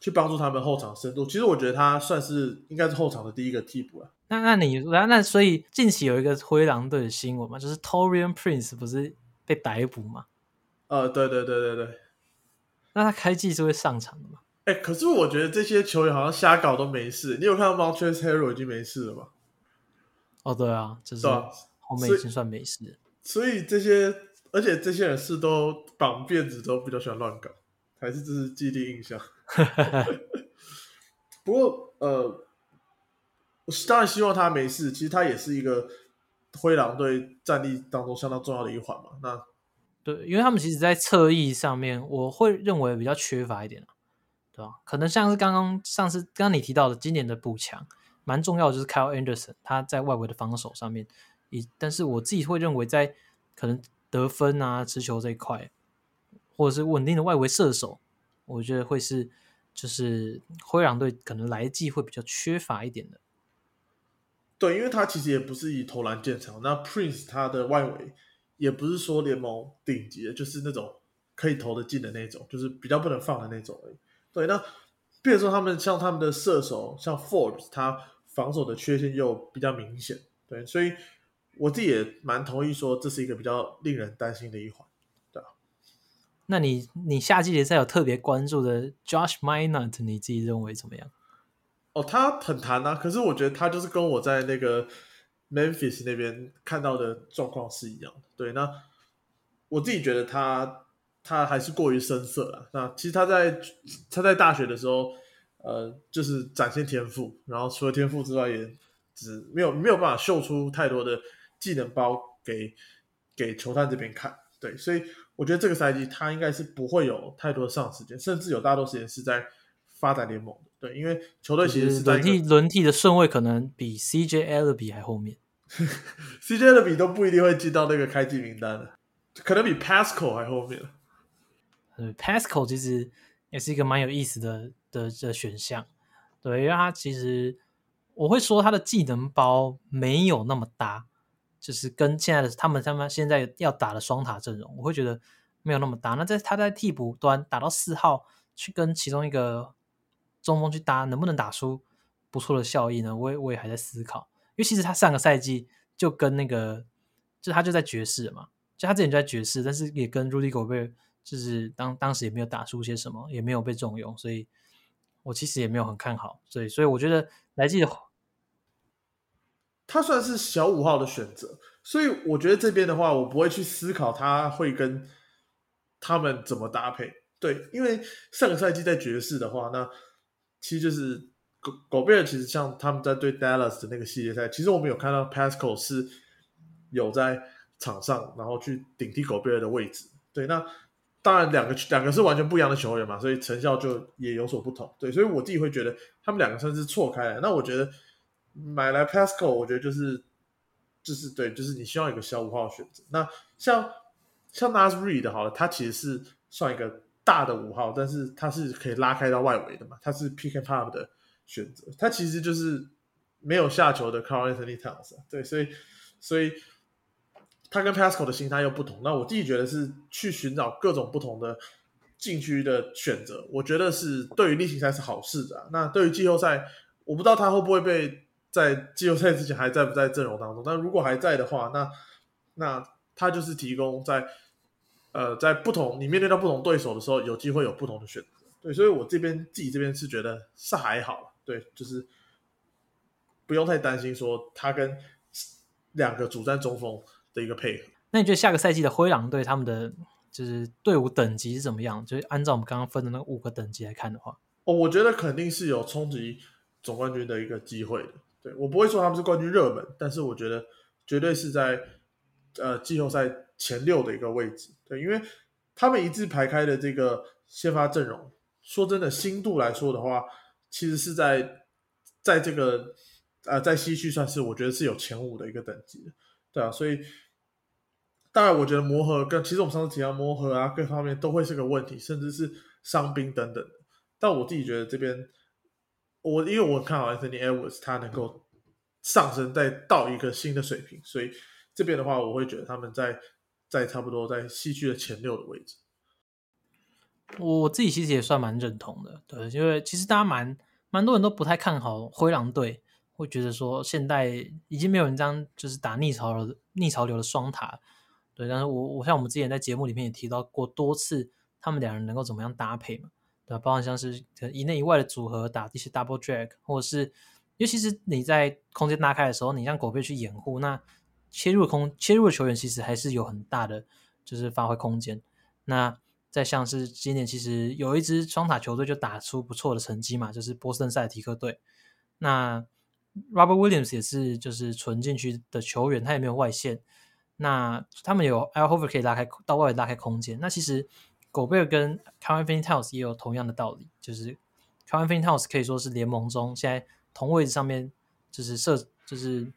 去帮助他们后场深度，其实我觉得他算是应该是后场的第一个替补了。那那你那那所以近期有一个灰狼队的新闻嘛，就是 Torian Prince 不是被逮捕嘛？呃，对对对对对，那他开季是会上场的吗？哎，可是我觉得这些球员好像瞎搞都没事。你有看到 Montrezl Harrell 已经没事了吗？哦，对啊，就是后面已经算没事了。所以这些，而且这些人是都绑辫子，都比较喜欢乱搞，还是这是既定印象。不过，呃，我当然希望他没事。其实他也是一个灰狼队战力当中相当重要的一环嘛。那对，因为他们其实在侧翼上面，我会认为比较缺乏一点啊对吧？可能像是刚刚上次刚刚你提到的今年的补强，蛮重要的就是 Kyle Anderson 他在外围的防守上面，以但是我自己会认为在可能得分啊、持球这一块，或者是稳定的外围射手，我觉得会是就是灰狼队可能来季会比较缺乏一点的。对，因为他其实也不是以投篮见长。那 Prince 他的外围也不是说联盟顶级的，就是那种可以投得进的那种，就是比较不能放的那种而已。对，那比如说他们像他们的射手，像 Forbes，他防守的缺陷又比较明显。对，所以我自己也蛮同意说，这是一个比较令人担心的一环。对那你你夏季联赛有特别关注的 Josh Minot，你自己认为怎么样？哦，他很弹啊，可是我觉得他就是跟我在那个 Memphis 那边看到的状况是一样的。对，那我自己觉得他他还是过于生涩了。那其实他在他在大学的时候，呃，就是展现天赋，然后除了天赋之外，也只没有没有办法秀出太多的技能包给给球探这边看。对，所以我觉得这个赛季他应该是不会有太多的上场时间，甚至有大多时间是在发展联盟的。对，因为球队其实是是在轮替轮替的顺位可能比 CJ e l b y 还后面。CJ 的比都不一定会进到那个开季名单的，可能比 Pascal 还后面。呃，Pascal 其实也是一个蛮有意思的的的选项，对，因为他其实我会说他的技能包没有那么搭，就是跟现在的他们他们现在要打的双塔阵容，我会觉得没有那么搭。那在他在替补端打到四号，去跟其中一个中锋去搭，能不能打出不错的效益呢？我也我也还在思考，因为其实他上个赛季就跟那个，就他就在爵士嘛，就他之前就在爵士，但是也跟 Rudy Gobert 就是当当时也没有打出些什么，也没有被重用，所以我其实也没有很看好，所以所以我觉得来季的他算是小五号的选择，所以我觉得这边的话，我不会去思考他会跟他们怎么搭配。对，因为上个赛季在爵士的话，那其实就是狗狗贝尔，其实像他们在对 Dallas 的那个系列赛，其实我们有看到 Pascal 是有在场上，然后去顶替狗贝尔的位置。对，那当然两个两个是完全不一样的球员嘛，所以成效就也有所不同。对，所以我自己会觉得他们两个算是错开了。那我觉得买来 Pascal，我觉得就是就是对，就是你希望有个小五号的选择。那像像 Nas Reed 好了，他其实是算一个大的五号，但是他是可以拉开到外围的嘛，他是 pick and pop 的选择，他其实就是没有下球的 Carl Anthony Towns，对，所以所以他跟 Pascal 的心态又不同。那我自己觉得是去寻找各种不同的禁区的选择，我觉得是对于例行赛是好事的、啊。那对于季后赛，我不知道他会不会被在季后赛之前还在不在阵容当中。但如果还在的话，那那他就是提供在呃在不同你面对到不同对手的时候，有机会有不同的选择。对，所以我这边自己这边是觉得是还好，对，就是不用太担心说他跟两个主战中锋的一个配合。那你觉得下个赛季的灰狼队他们的就是队伍等级是怎么样？就是按照我们刚刚分的那五个等级来看的话，哦，我觉得肯定是有冲击总冠军的一个机会的。对我不会说他们是冠军热门，但是我觉得绝对是在呃季后赛前六的一个位置。对，因为他们一字排开的这个先发阵容，说真的，新度来说的话，其实是在在这个呃在西区算是我觉得是有前五的一个等级的。对啊，所以当然我觉得磨合跟其实我们上次提到磨合啊各方面都会是个问题，甚至是伤兵等等。但我自己觉得这边，我因为我看好 Anthony Edwards，他能够上升再到一个新的水平，所以这边的话，我会觉得他们在在差不多在西区的前六的位置。我自己其实也算蛮认同的，对，因为其实大家蛮蛮多人都不太看好灰狼队，会觉得说现在已经没有人这样就是打逆潮流逆潮流的双塔，对，但是我我像我们之前在节目里面也提到过多次，他们两人能够怎么样搭配嘛，对吧？包括像是可能一内一外的组合打一些 double drag，或者是尤其是你在空间拉开的时候，你让狗贝去掩护，那切入空切入的球员其实还是有很大的就是发挥空间。那再像是今年其实有一支双塔球队就打出不错的成绩嘛，就是波士顿塞提克队。那 Robert Williams 也是就是纯禁区的球员，他也没有外线。那他们有 Al Hofer 可以拉开到外围拉开空间。那其实狗贝尔跟 Kevin f i n t o w s 也有同样的道理，就是 Kevin f i n t o w s 可以说是联盟中现在同位置上面就是射就是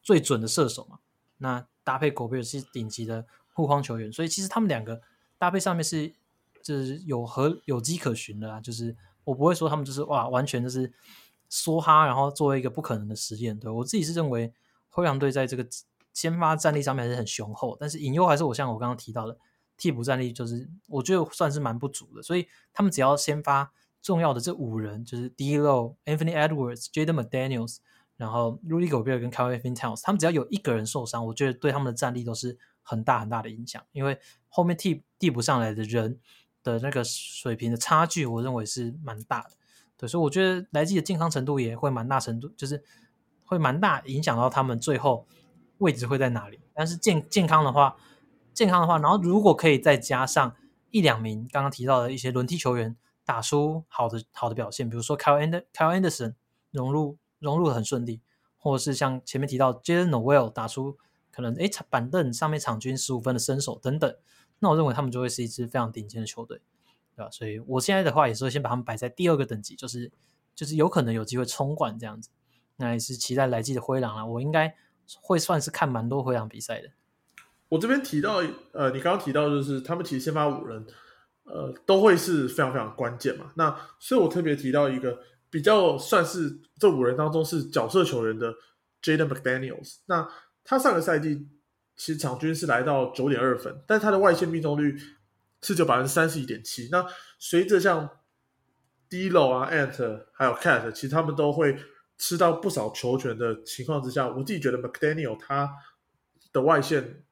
最准的射手嘛。那搭配狗贝尔是顶级的护框球员，所以其实他们两个搭配上面是就是有和有机可循的啊。就是我不会说他们就是哇完全就是梭哈，然后作为一个不可能的实验。对我自己是认为灰狼队在这个。先发战力上面还是很雄厚，但是隐忧还是我像我刚刚提到的替补战力，就是我觉得算是蛮不足的。所以他们只要先发重要的这五人，就是 D-Lo、Anthony Edwards、Jaden McDaniels，然后 Rudy Gobert 跟 Kevin f i n t o w s 他们只要有一个人受伤，我觉得对他们的战力都是很大很大的影响。因为后面替替补上来的人的那个水平的差距，我认为是蛮大的。对，所以我觉得来自的健康程度也会蛮大程度，就是会蛮大影响到他们最后。位置会在哪里？但是健健康的话，健康的话，然后如果可以再加上一两名刚刚提到的一些轮替球员打出好的好的表现，比如说 Kyle And Kyle Anderson 融入融入的很顺利，或者是像前面提到 Jalen Noel 打出可能诶板凳上面场均十五分的身手等等，那我认为他们就会是一支非常顶尖的球队，对吧？所以我现在的话也是会先把他们摆在第二个等级，就是就是有可能有机会冲冠这样子，那也是期待来季的灰狼了，我应该。会算是看蛮多回场比赛的。我这边提到，呃，你刚刚提到就是他们其实先发五人，呃，都会是非常非常关键嘛。那所以我特别提到一个比较算是这五人当中是角色球员的 Jaden McDaniels。那他上个赛季其实场均是来到九点二分，但他的外线命中率是就百分之三十一点七。那随着像 D-Lo 啊、Ant 还有 Cat，其实他们都会。吃到不少球权的情况之下，我自己觉得 McDaniel 他的外线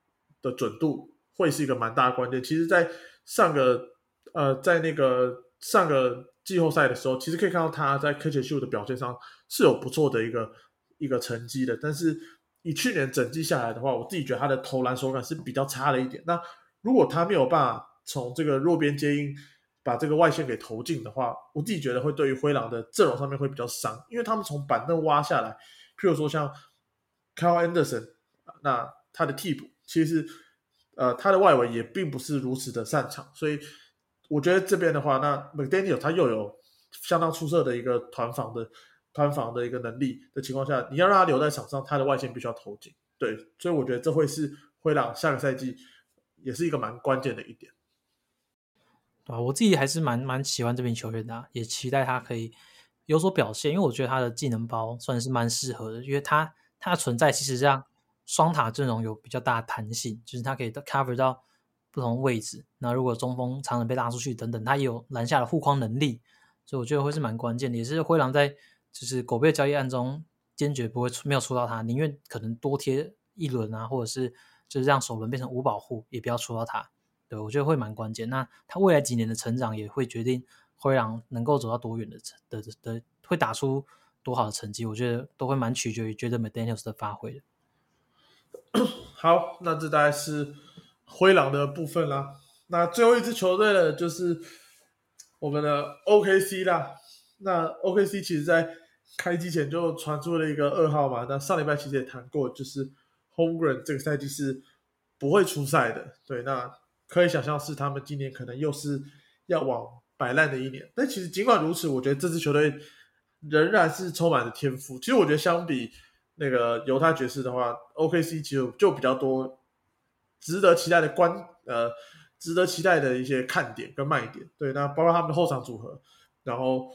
的准度会是一个蛮大的关键。其实，在上个呃，在那个上个季后赛的时候，其实可以看到他在 catch shoot 的表现上是有不错的一个一个成绩的。但是以去年整季下来的话，我自己觉得他的投篮手感是比较差了一点。那如果他没有办法从这个弱边接应，把这个外线给投进的话，我自己觉得会对于灰狼的阵容上面会比较伤，因为他们从板凳挖下来，譬如说像 Kyle Anderson，那他的替补其实呃他的外围也并不是如此的擅长，所以我觉得这边的话，那 McDaniel 他又有相当出色的一个团防的团防的一个能力的情况下，你要让他留在场上，他的外线必须要投进，对，所以我觉得这会是灰狼下个赛季也是一个蛮关键的一点。我自己还是蛮蛮喜欢这名球员的，也期待他可以有所表现，因为我觉得他的技能包算是蛮适合的，因为他他的存在其实让双塔阵容有比较大的弹性，就是他可以 cover 到不同位置。那如果中锋常常被拉出去等等，他也有篮下的护框能力，所以我觉得会是蛮关键的，也是灰狼在就是狗贝交易案中坚决不会出没有出到他，宁愿可能多贴一轮啊，或者是就是让首轮变成无保护，也不要出到他。对，我觉得会蛮关键。那他未来几年的成长也会决定灰狼能够走到多远的成的的，会打出多好的成绩。我觉得都会蛮取决于觉得 McDaniel's 的发挥的。好，那这大概是灰狼的部分啦。那最后一支球队呢，就是我们的 OKC 啦。那 OKC 其实在开机前就传出了一个噩耗嘛。那上礼拜其实也谈过，就是 Homegrown 这个赛季是不会出赛的。对，那。可以想象是他们今年可能又是要往摆烂的一年，但其实尽管如此，我觉得这支球队仍然是充满着天赋。其实我觉得相比那个犹他爵士的话，OKC 其实就比较多值得期待的关呃，值得期待的一些看点跟卖点。对，那包括他们的后场组合，然后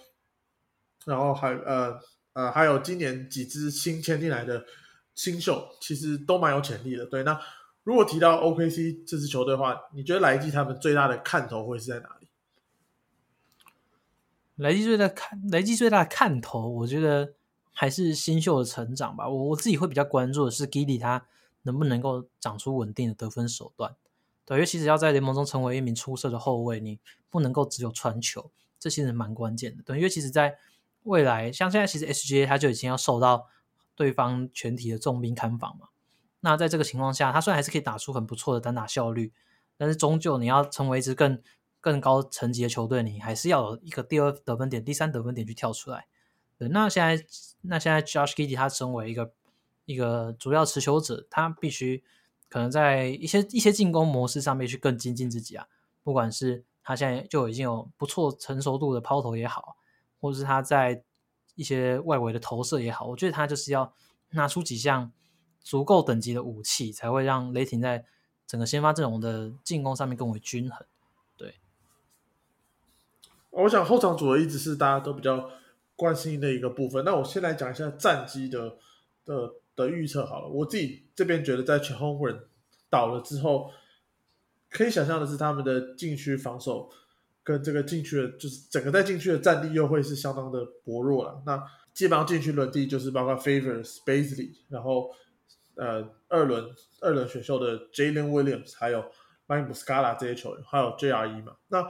然后还呃呃还有今年几支新签进来的新秀，其实都蛮有潜力的。对，那。如果提到 OKC 这支球队的话，你觉得来季他们最大的看头会是在哪里？来季最大看，来季最大的看头，我觉得还是新秀的成长吧。我我自己会比较关注的是 Giddy 他能不能够长出稳定的得分手段。对，因为其实要在联盟中成为一名出色的后卫，你不能够只有传球，这其实蛮关键的。对，因为其实在未来像现在其实 SGA 他就已经要受到对方全体的重兵看防嘛。那在这个情况下，他虽然还是可以打出很不错的单打效率，但是终究你要成为一支更更高层级的球队，你还是要有一个第二得分点、第三得分点去跳出来。对，那现在那现在 Josh Giddey 他身为一个一个主要持球者，他必须可能在一些一些进攻模式上面去更精进自己啊。不管是他现在就已经有不错成熟度的抛投也好，或者是他在一些外围的投射也好，我觉得他就是要拿出几项足够等级的武器，才会让雷霆在整个先发阵容的进攻上面更为均衡。对，我想后场组合一直是大家都比较。关心的一个部分，那我先来讲一下战机的的的预测好了。我自己这边觉得，在全红人倒了之后，可以想象的是，他们的禁区防守跟这个禁区的，就是整个在禁区的战力又会是相当的薄弱了。那基本上禁区轮地就是包括 Favors、Basley，然后呃二轮二轮选秀的 Jalen Williams，还有 Mike Muscala 这些球员，还有 JRE 嘛。那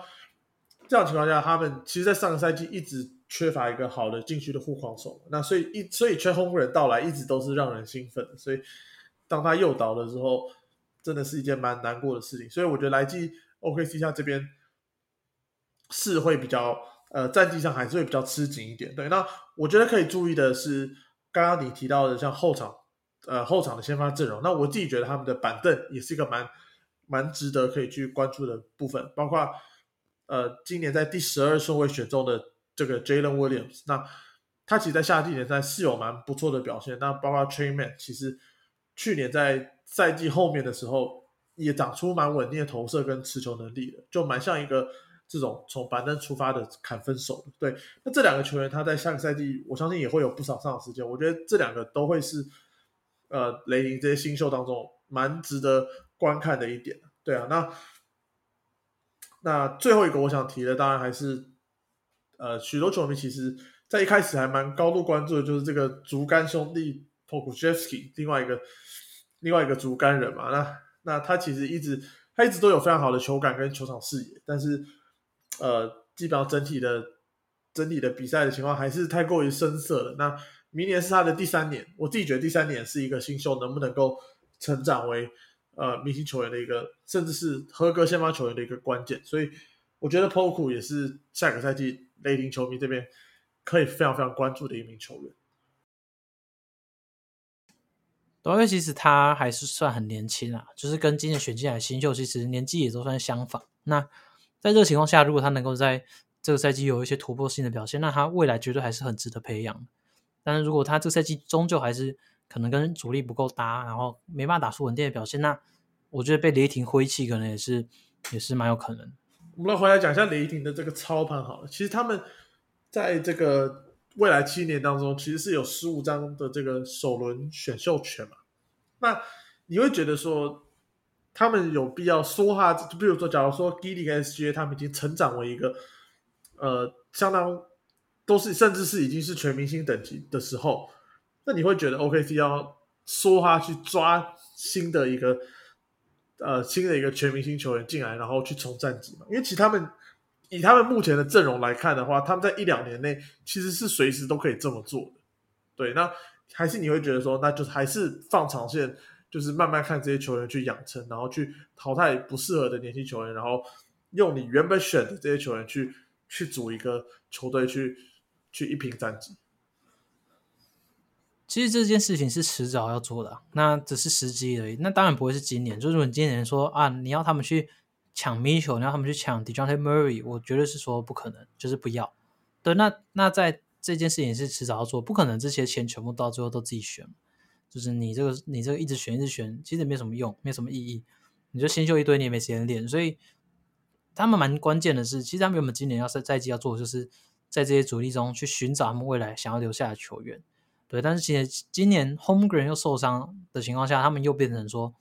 这样情况下，他们其实，在上个赛季一直。缺乏一个好的禁区的护框手，那所以一所以缺轰人到来一直都是让人兴奋的，所以当他又倒了之后，真的是一件蛮难过的事情。所以我觉得来季 OKC 下这边是会比较呃战绩上还是会比较吃紧一点。对，那我觉得可以注意的是，刚刚你提到的像后场呃后场的先发阵容，那我自己觉得他们的板凳也是一个蛮蛮值得可以去关注的部分，包括呃今年在第十二顺位选中的。这个 Jalen Williams，那他其实，在夏季联赛是有蛮不错的表现。那包括 Trayman，其实去年在赛季后面的时候，也长出蛮稳定的投射跟持球能力的，就蛮像一个这种从板凳出发的砍分手。对，那这两个球员，他在下个赛季，我相信也会有不少上场时间。我觉得这两个都会是呃雷霆这些新秀当中蛮值得观看的一点。对啊，那那最后一个我想提的，当然还是。呃，许多球迷其实，在一开始还蛮高度关注的，就是这个竹竿兄弟 p o k u j e v s k y 另外一个另外一个竹竿人嘛。那那他其实一直他一直都有非常好的球感跟球场视野，但是呃，基本上整体的整体的比赛的情况还是太过于生涩了。那明年是他的第三年，我自己觉得第三年是一个新秀能不能够成长为呃明星球员的一个，甚至是合格先发球员的一个关键。所以我觉得 p o k u 也是下个赛季。雷霆球迷这边可以非常非常关注的一名球员，因为其实他还是算很年轻啊，就是跟今年选进来新秀其实年纪也都算相仿。那在这个情况下，如果他能够在这个赛季有一些突破性的表现，那他未来绝对还是很值得培养。但是如果他这个赛季终究还是可能跟主力不够搭，然后没办法打出稳定的表现，那我觉得被雷霆挥弃可能也是也是蛮有可能。我们来回来讲一下雷霆的这个操盘好了。其实他们在这个未来七年当中，其实是有十五张的这个首轮选秀权嘛。那你会觉得说，他们有必要说话？就比如说，假如说 g i d y 跟 SGA 他们已经成长为一个呃相当都是甚至是已经是全明星等级的时候，那你会觉得 OKC 要说他去抓新的一个？呃，新的一个全明星球员进来，然后去冲战绩嘛？因为其实他们以他们目前的阵容来看的话，他们在一两年内其实是随时都可以这么做的。对，那还是你会觉得说，那就还是放长线，就是慢慢看这些球员去养成，然后去淘汰不适合的年轻球员，然后用你原本选的这些球员去去组一个球队，去去一平战绩。其实这件事情是迟早要做的，那只是时机而已。那当然不会是今年。就是你今年说啊，你要他们去抢米球，你要他们去抢 Dejounte Murray，我绝对是说不可能，就是不要。对，那那在这件事情是迟早要做，不可能这些钱全部到最后都自己选。就是你这个你这个一直选一直选，其实没什么用，没什么意义。你就新秀一堆，你也没时间练。所以他们蛮关键的是，其实他们原本今年要赛赛季要做，就是在这些主力中去寻找他们未来想要留下的球员。对，但是其实今年 Homegrown 又受伤的情况下，他们又变成说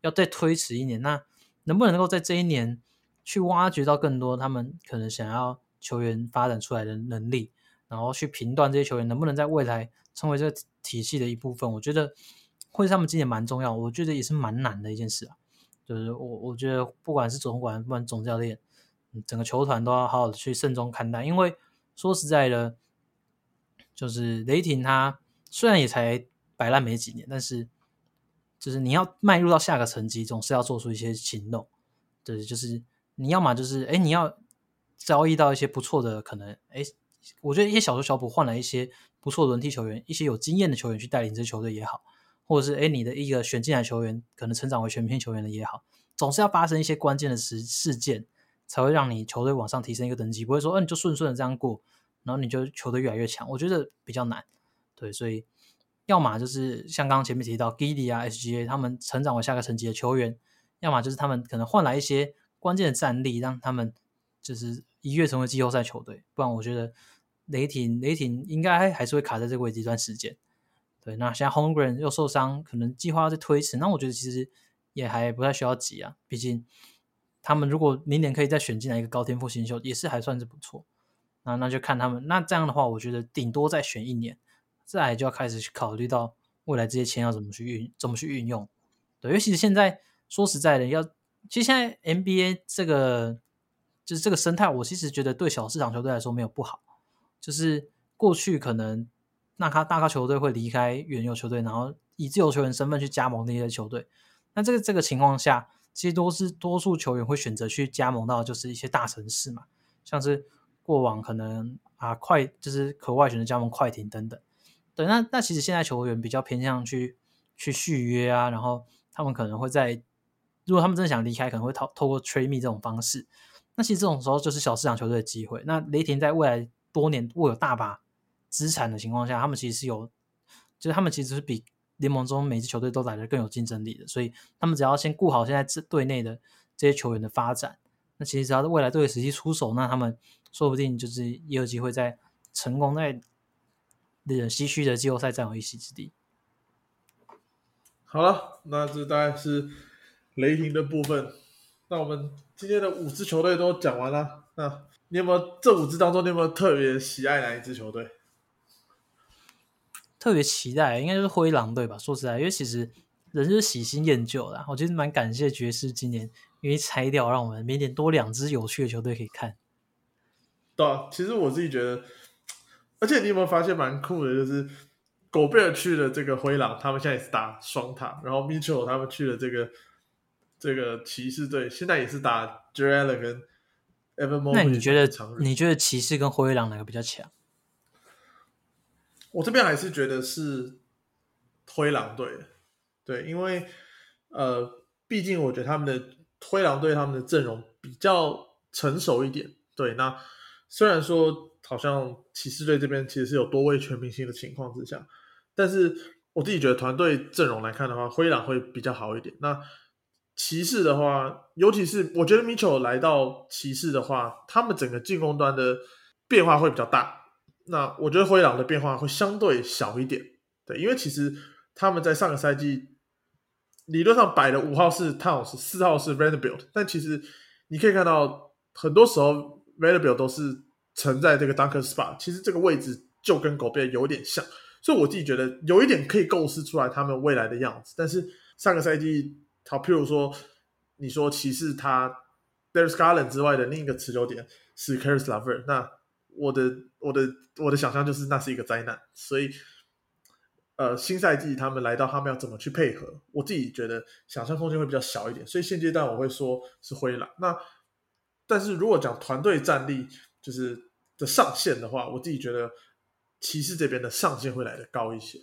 要再推迟一年。那能不能够在这一年去挖掘到更多他们可能想要球员发展出来的能力，然后去评断这些球员能不能在未来成为这个体系的一部分？我觉得会是他们今年蛮重要，我觉得也是蛮难的一件事啊。就是我我觉得不管是总管，不管总教练，整个球团都要好好的去慎重看待，因为说实在的。就是雷霆他虽然也才摆烂没几年，但是就是你要迈入到下个层级，总是要做出一些行动。对，就是你要么就是哎，你要交易到一些不错的可能哎，我觉得一些小修小补换来一些不错的轮替球员，一些有经验的球员去带领这支球队也好，或者是哎你的一个选进来球员可能成长为全明星球员的也好，总是要发生一些关键的事事件，才会让你球队往上提升一个等级，不会说嗯你就顺顺的这样过，然后你就球队越来越强，我觉得比较难。对，所以要么就是像刚刚前面提到 Giddy 啊 SGA 他们成长为下个层级的球员。要么就是他们可能换来一些关键的战力，让他们就是一跃成为季后赛球队。不然，我觉得雷霆雷霆应该还是会卡在这个位置一段时间。对，那现在 Homegrown 又受伤，可能计划在推迟。那我觉得其实也还不太需要急啊。毕竟他们如果明年可以再选进来一个高天赋新秀，也是还算是不错。那那就看他们。那这样的话，我觉得顶多再选一年，再来就要开始去考虑到未来这些钱要怎么去运，怎么去运用。对，尤其是现在。说实在的，要其实现在 NBA 这个就是这个生态，我其实觉得对小市场球队来说没有不好。就是过去可能那咖大咖球队会离开原有球队，然后以自由球员身份去加盟那些球队。那这个这个情况下，其实都是多数球员会选择去加盟到就是一些大城市嘛，像是过往可能啊快就是可外选择加盟快艇等等。对，那那其实现在球员比较偏向去去续约啊，然后他们可能会在如果他们真的想离开，可能会透透过 trade 这种方式。那其实这种时候就是小市场球队的机会。那雷霆在未来多年握有大把资产的情况下，他们其实是有，就是他们其实是比联盟中每支球队都来的更有竞争力的。所以他们只要先顾好现在这队内的这些球员的发展，那其实只要是未来队时机出手，那他们说不定就是也有机会在成功在人唏嘘的季后赛占有一席之地。好了，那这大概是。雷霆的部分，那我们今天的五支球队都讲完了。那你有没有这五支当中，你有没有特别喜爱哪一支球队？特别期待应该就是灰狼队吧。说实在，因为其实人是喜新厌旧的，我觉得蛮感谢爵士今年因为拆掉，让我们明年多两支有趣的球队可以看。对啊，其实我自己觉得，而且你有没有发现蛮酷的，就是狗贝尔去了这个灰狼，他们现在也是打双塔，然后 Mitchell 他们去了这个。这个骑士队现在也是打 j a l e 跟 Evan。那你觉得你觉得骑士跟灰狼哪个比较强？我这边还是觉得是灰狼队，对，因为呃，毕竟我觉得他们的灰狼队他们的阵容比较成熟一点。对，那虽然说好像骑士队这边其实是有多位全明星的情况之下，但是我自己觉得团队阵容来看的话，灰狼会比较好一点。那骑士的话，尤其是我觉得米球来到骑士的话，他们整个进攻端的变化会比较大。那我觉得灰狼的变化会相对小一点，对，因为其实他们在上个赛季理论上摆的五号是 Towns，四号是 Vanderbilt，但其实你可以看到，很多时候 Vanderbilt 都是沉在这个 Dunker Spot，其实这个位置就跟狗贝有点像，所以我自己觉得有一点可以构思出来他们未来的样子。但是上个赛季。好，譬如说，你说骑士他 Darius Garland 之外的另一个持久点是 Caris LeVert，那我的我的我的想象就是那是一个灾难。所以，呃，新赛季他们来到，他们要怎么去配合？我自己觉得想象空间会比较小一点。所以现阶段我会说是灰狼。那但是如果讲团队战力就是的上限的话，我自己觉得骑士这边的上限会来的高一些。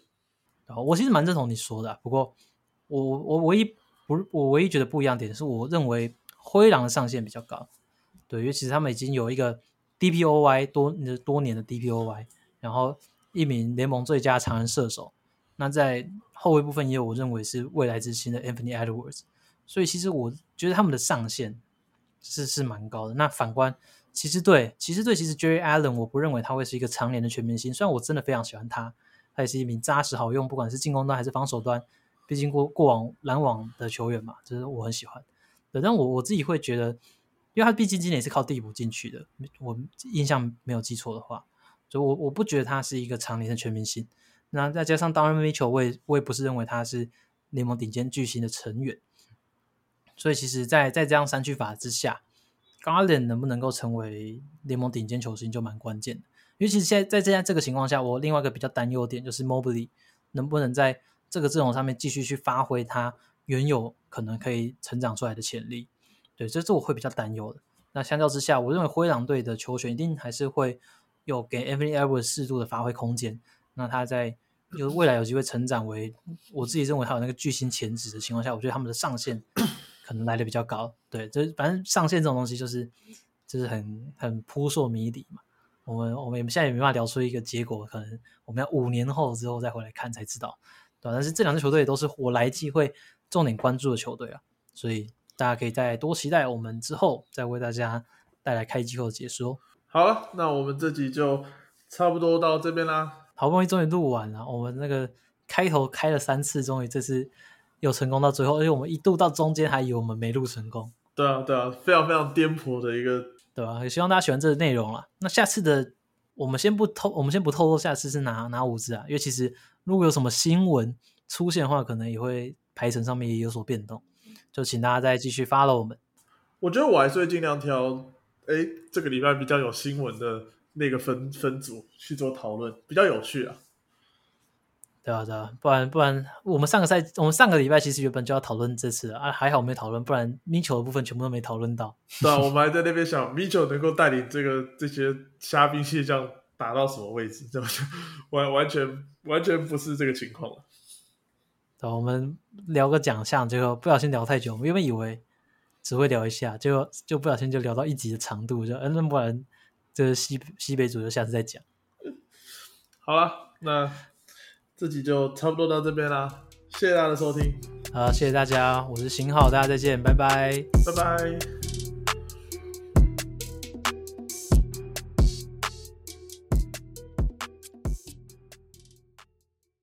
然后我其实蛮认同你说的，不过我我唯一。不，我唯一觉得不一样点是，我认为灰狼的上限比较高。对，因为其实他们已经有一个 DPOY 多多年的 DPOY，然后一名联盟最佳长人射手。那在后卫部分也有我认为是未来之星的 Anthony Edwards。所以其实我觉得他们的上限是是蛮高的。那反观骑士队，骑士队其实 Jerry Allen 我不认为他会是一个常年的全明星。虽然我真的非常喜欢他，他也是一名扎实好用，不管是进攻端还是防守端。毕竟过过往篮网的球员嘛，就是我很喜欢。对，但我我自己会觉得，因为他毕竟今年也是靠替补进去的，我印象没有记错的话，所以我我不觉得他是一个常年的全明星。那再加上 d o n m i t c h e l 我也我也不是认为他是联盟顶尖巨星的成员。所以其实，在在这样三区法之下，Garland 能不能够成为联盟顶尖球星就蛮关键的。因为其实现在在这样这个情况下，我另外一个比较担忧点就是 Mobley 能不能在这个阵容上面继续去发挥他原有可能可以成长出来的潜力。对，这是我会比较担忧的。那相较之下，我认为灰狼队的球权一定还是会有给 Anthony Edwards 适度的发挥空间。那他在就是未来有机会成长为我自己认为他有那个巨星潜质的情况下，我觉得他们的上限 可能来的比较高。对，这反正上限这种东西就是就是很很扑朔迷离嘛。我们我们也现在也没办法聊出一个结果，可能我们要五年后之后再回来看才知道。对，但是这两支球队都是我来季会重点关注的球队啊，所以大家可以再多期待我们之后再为大家带来开机后的解说。好了，那我们这集就差不多到这边啦。好不容易终于录完了，我们那个开头开了三次，终于这次又成功到最后，而且我们一度到中间还以为我们没录成功。对啊，对啊，非常非常颠簸的一个，对吧？也希望大家喜欢这个内容了。那下次的我们先不透，我们先不透露下次是哪哪五支啊？因为其实如果有什么新闻出现的话，可能也会排程上面也有所变动，就请大家再继续 follow 我们。我觉得我还是会尽量挑，哎，这个礼拜比较有新闻的那个分分组去做讨论，比较有趣啊。对啊，对啊，不然不然，我们上个赛，我们上个礼拜其实原本就要讨论这次啊，还好没讨论，不然米球的部分全部都没讨论到。对啊，我们还在那边想米球能够带领这个这些虾兵蟹将打到什么位置，这 完完全完全不是这个情况了。对，我们聊个奖项，结果不小心聊太久，我们原本以为只会聊一下，结果就不小心就聊到一集的长度，就嗯，不然这个西西北组就下次再讲。好了，那。这集就差不多到这边啦，谢谢大家的收听。好，谢谢大家，我是邢浩，大家再见，拜拜，拜拜。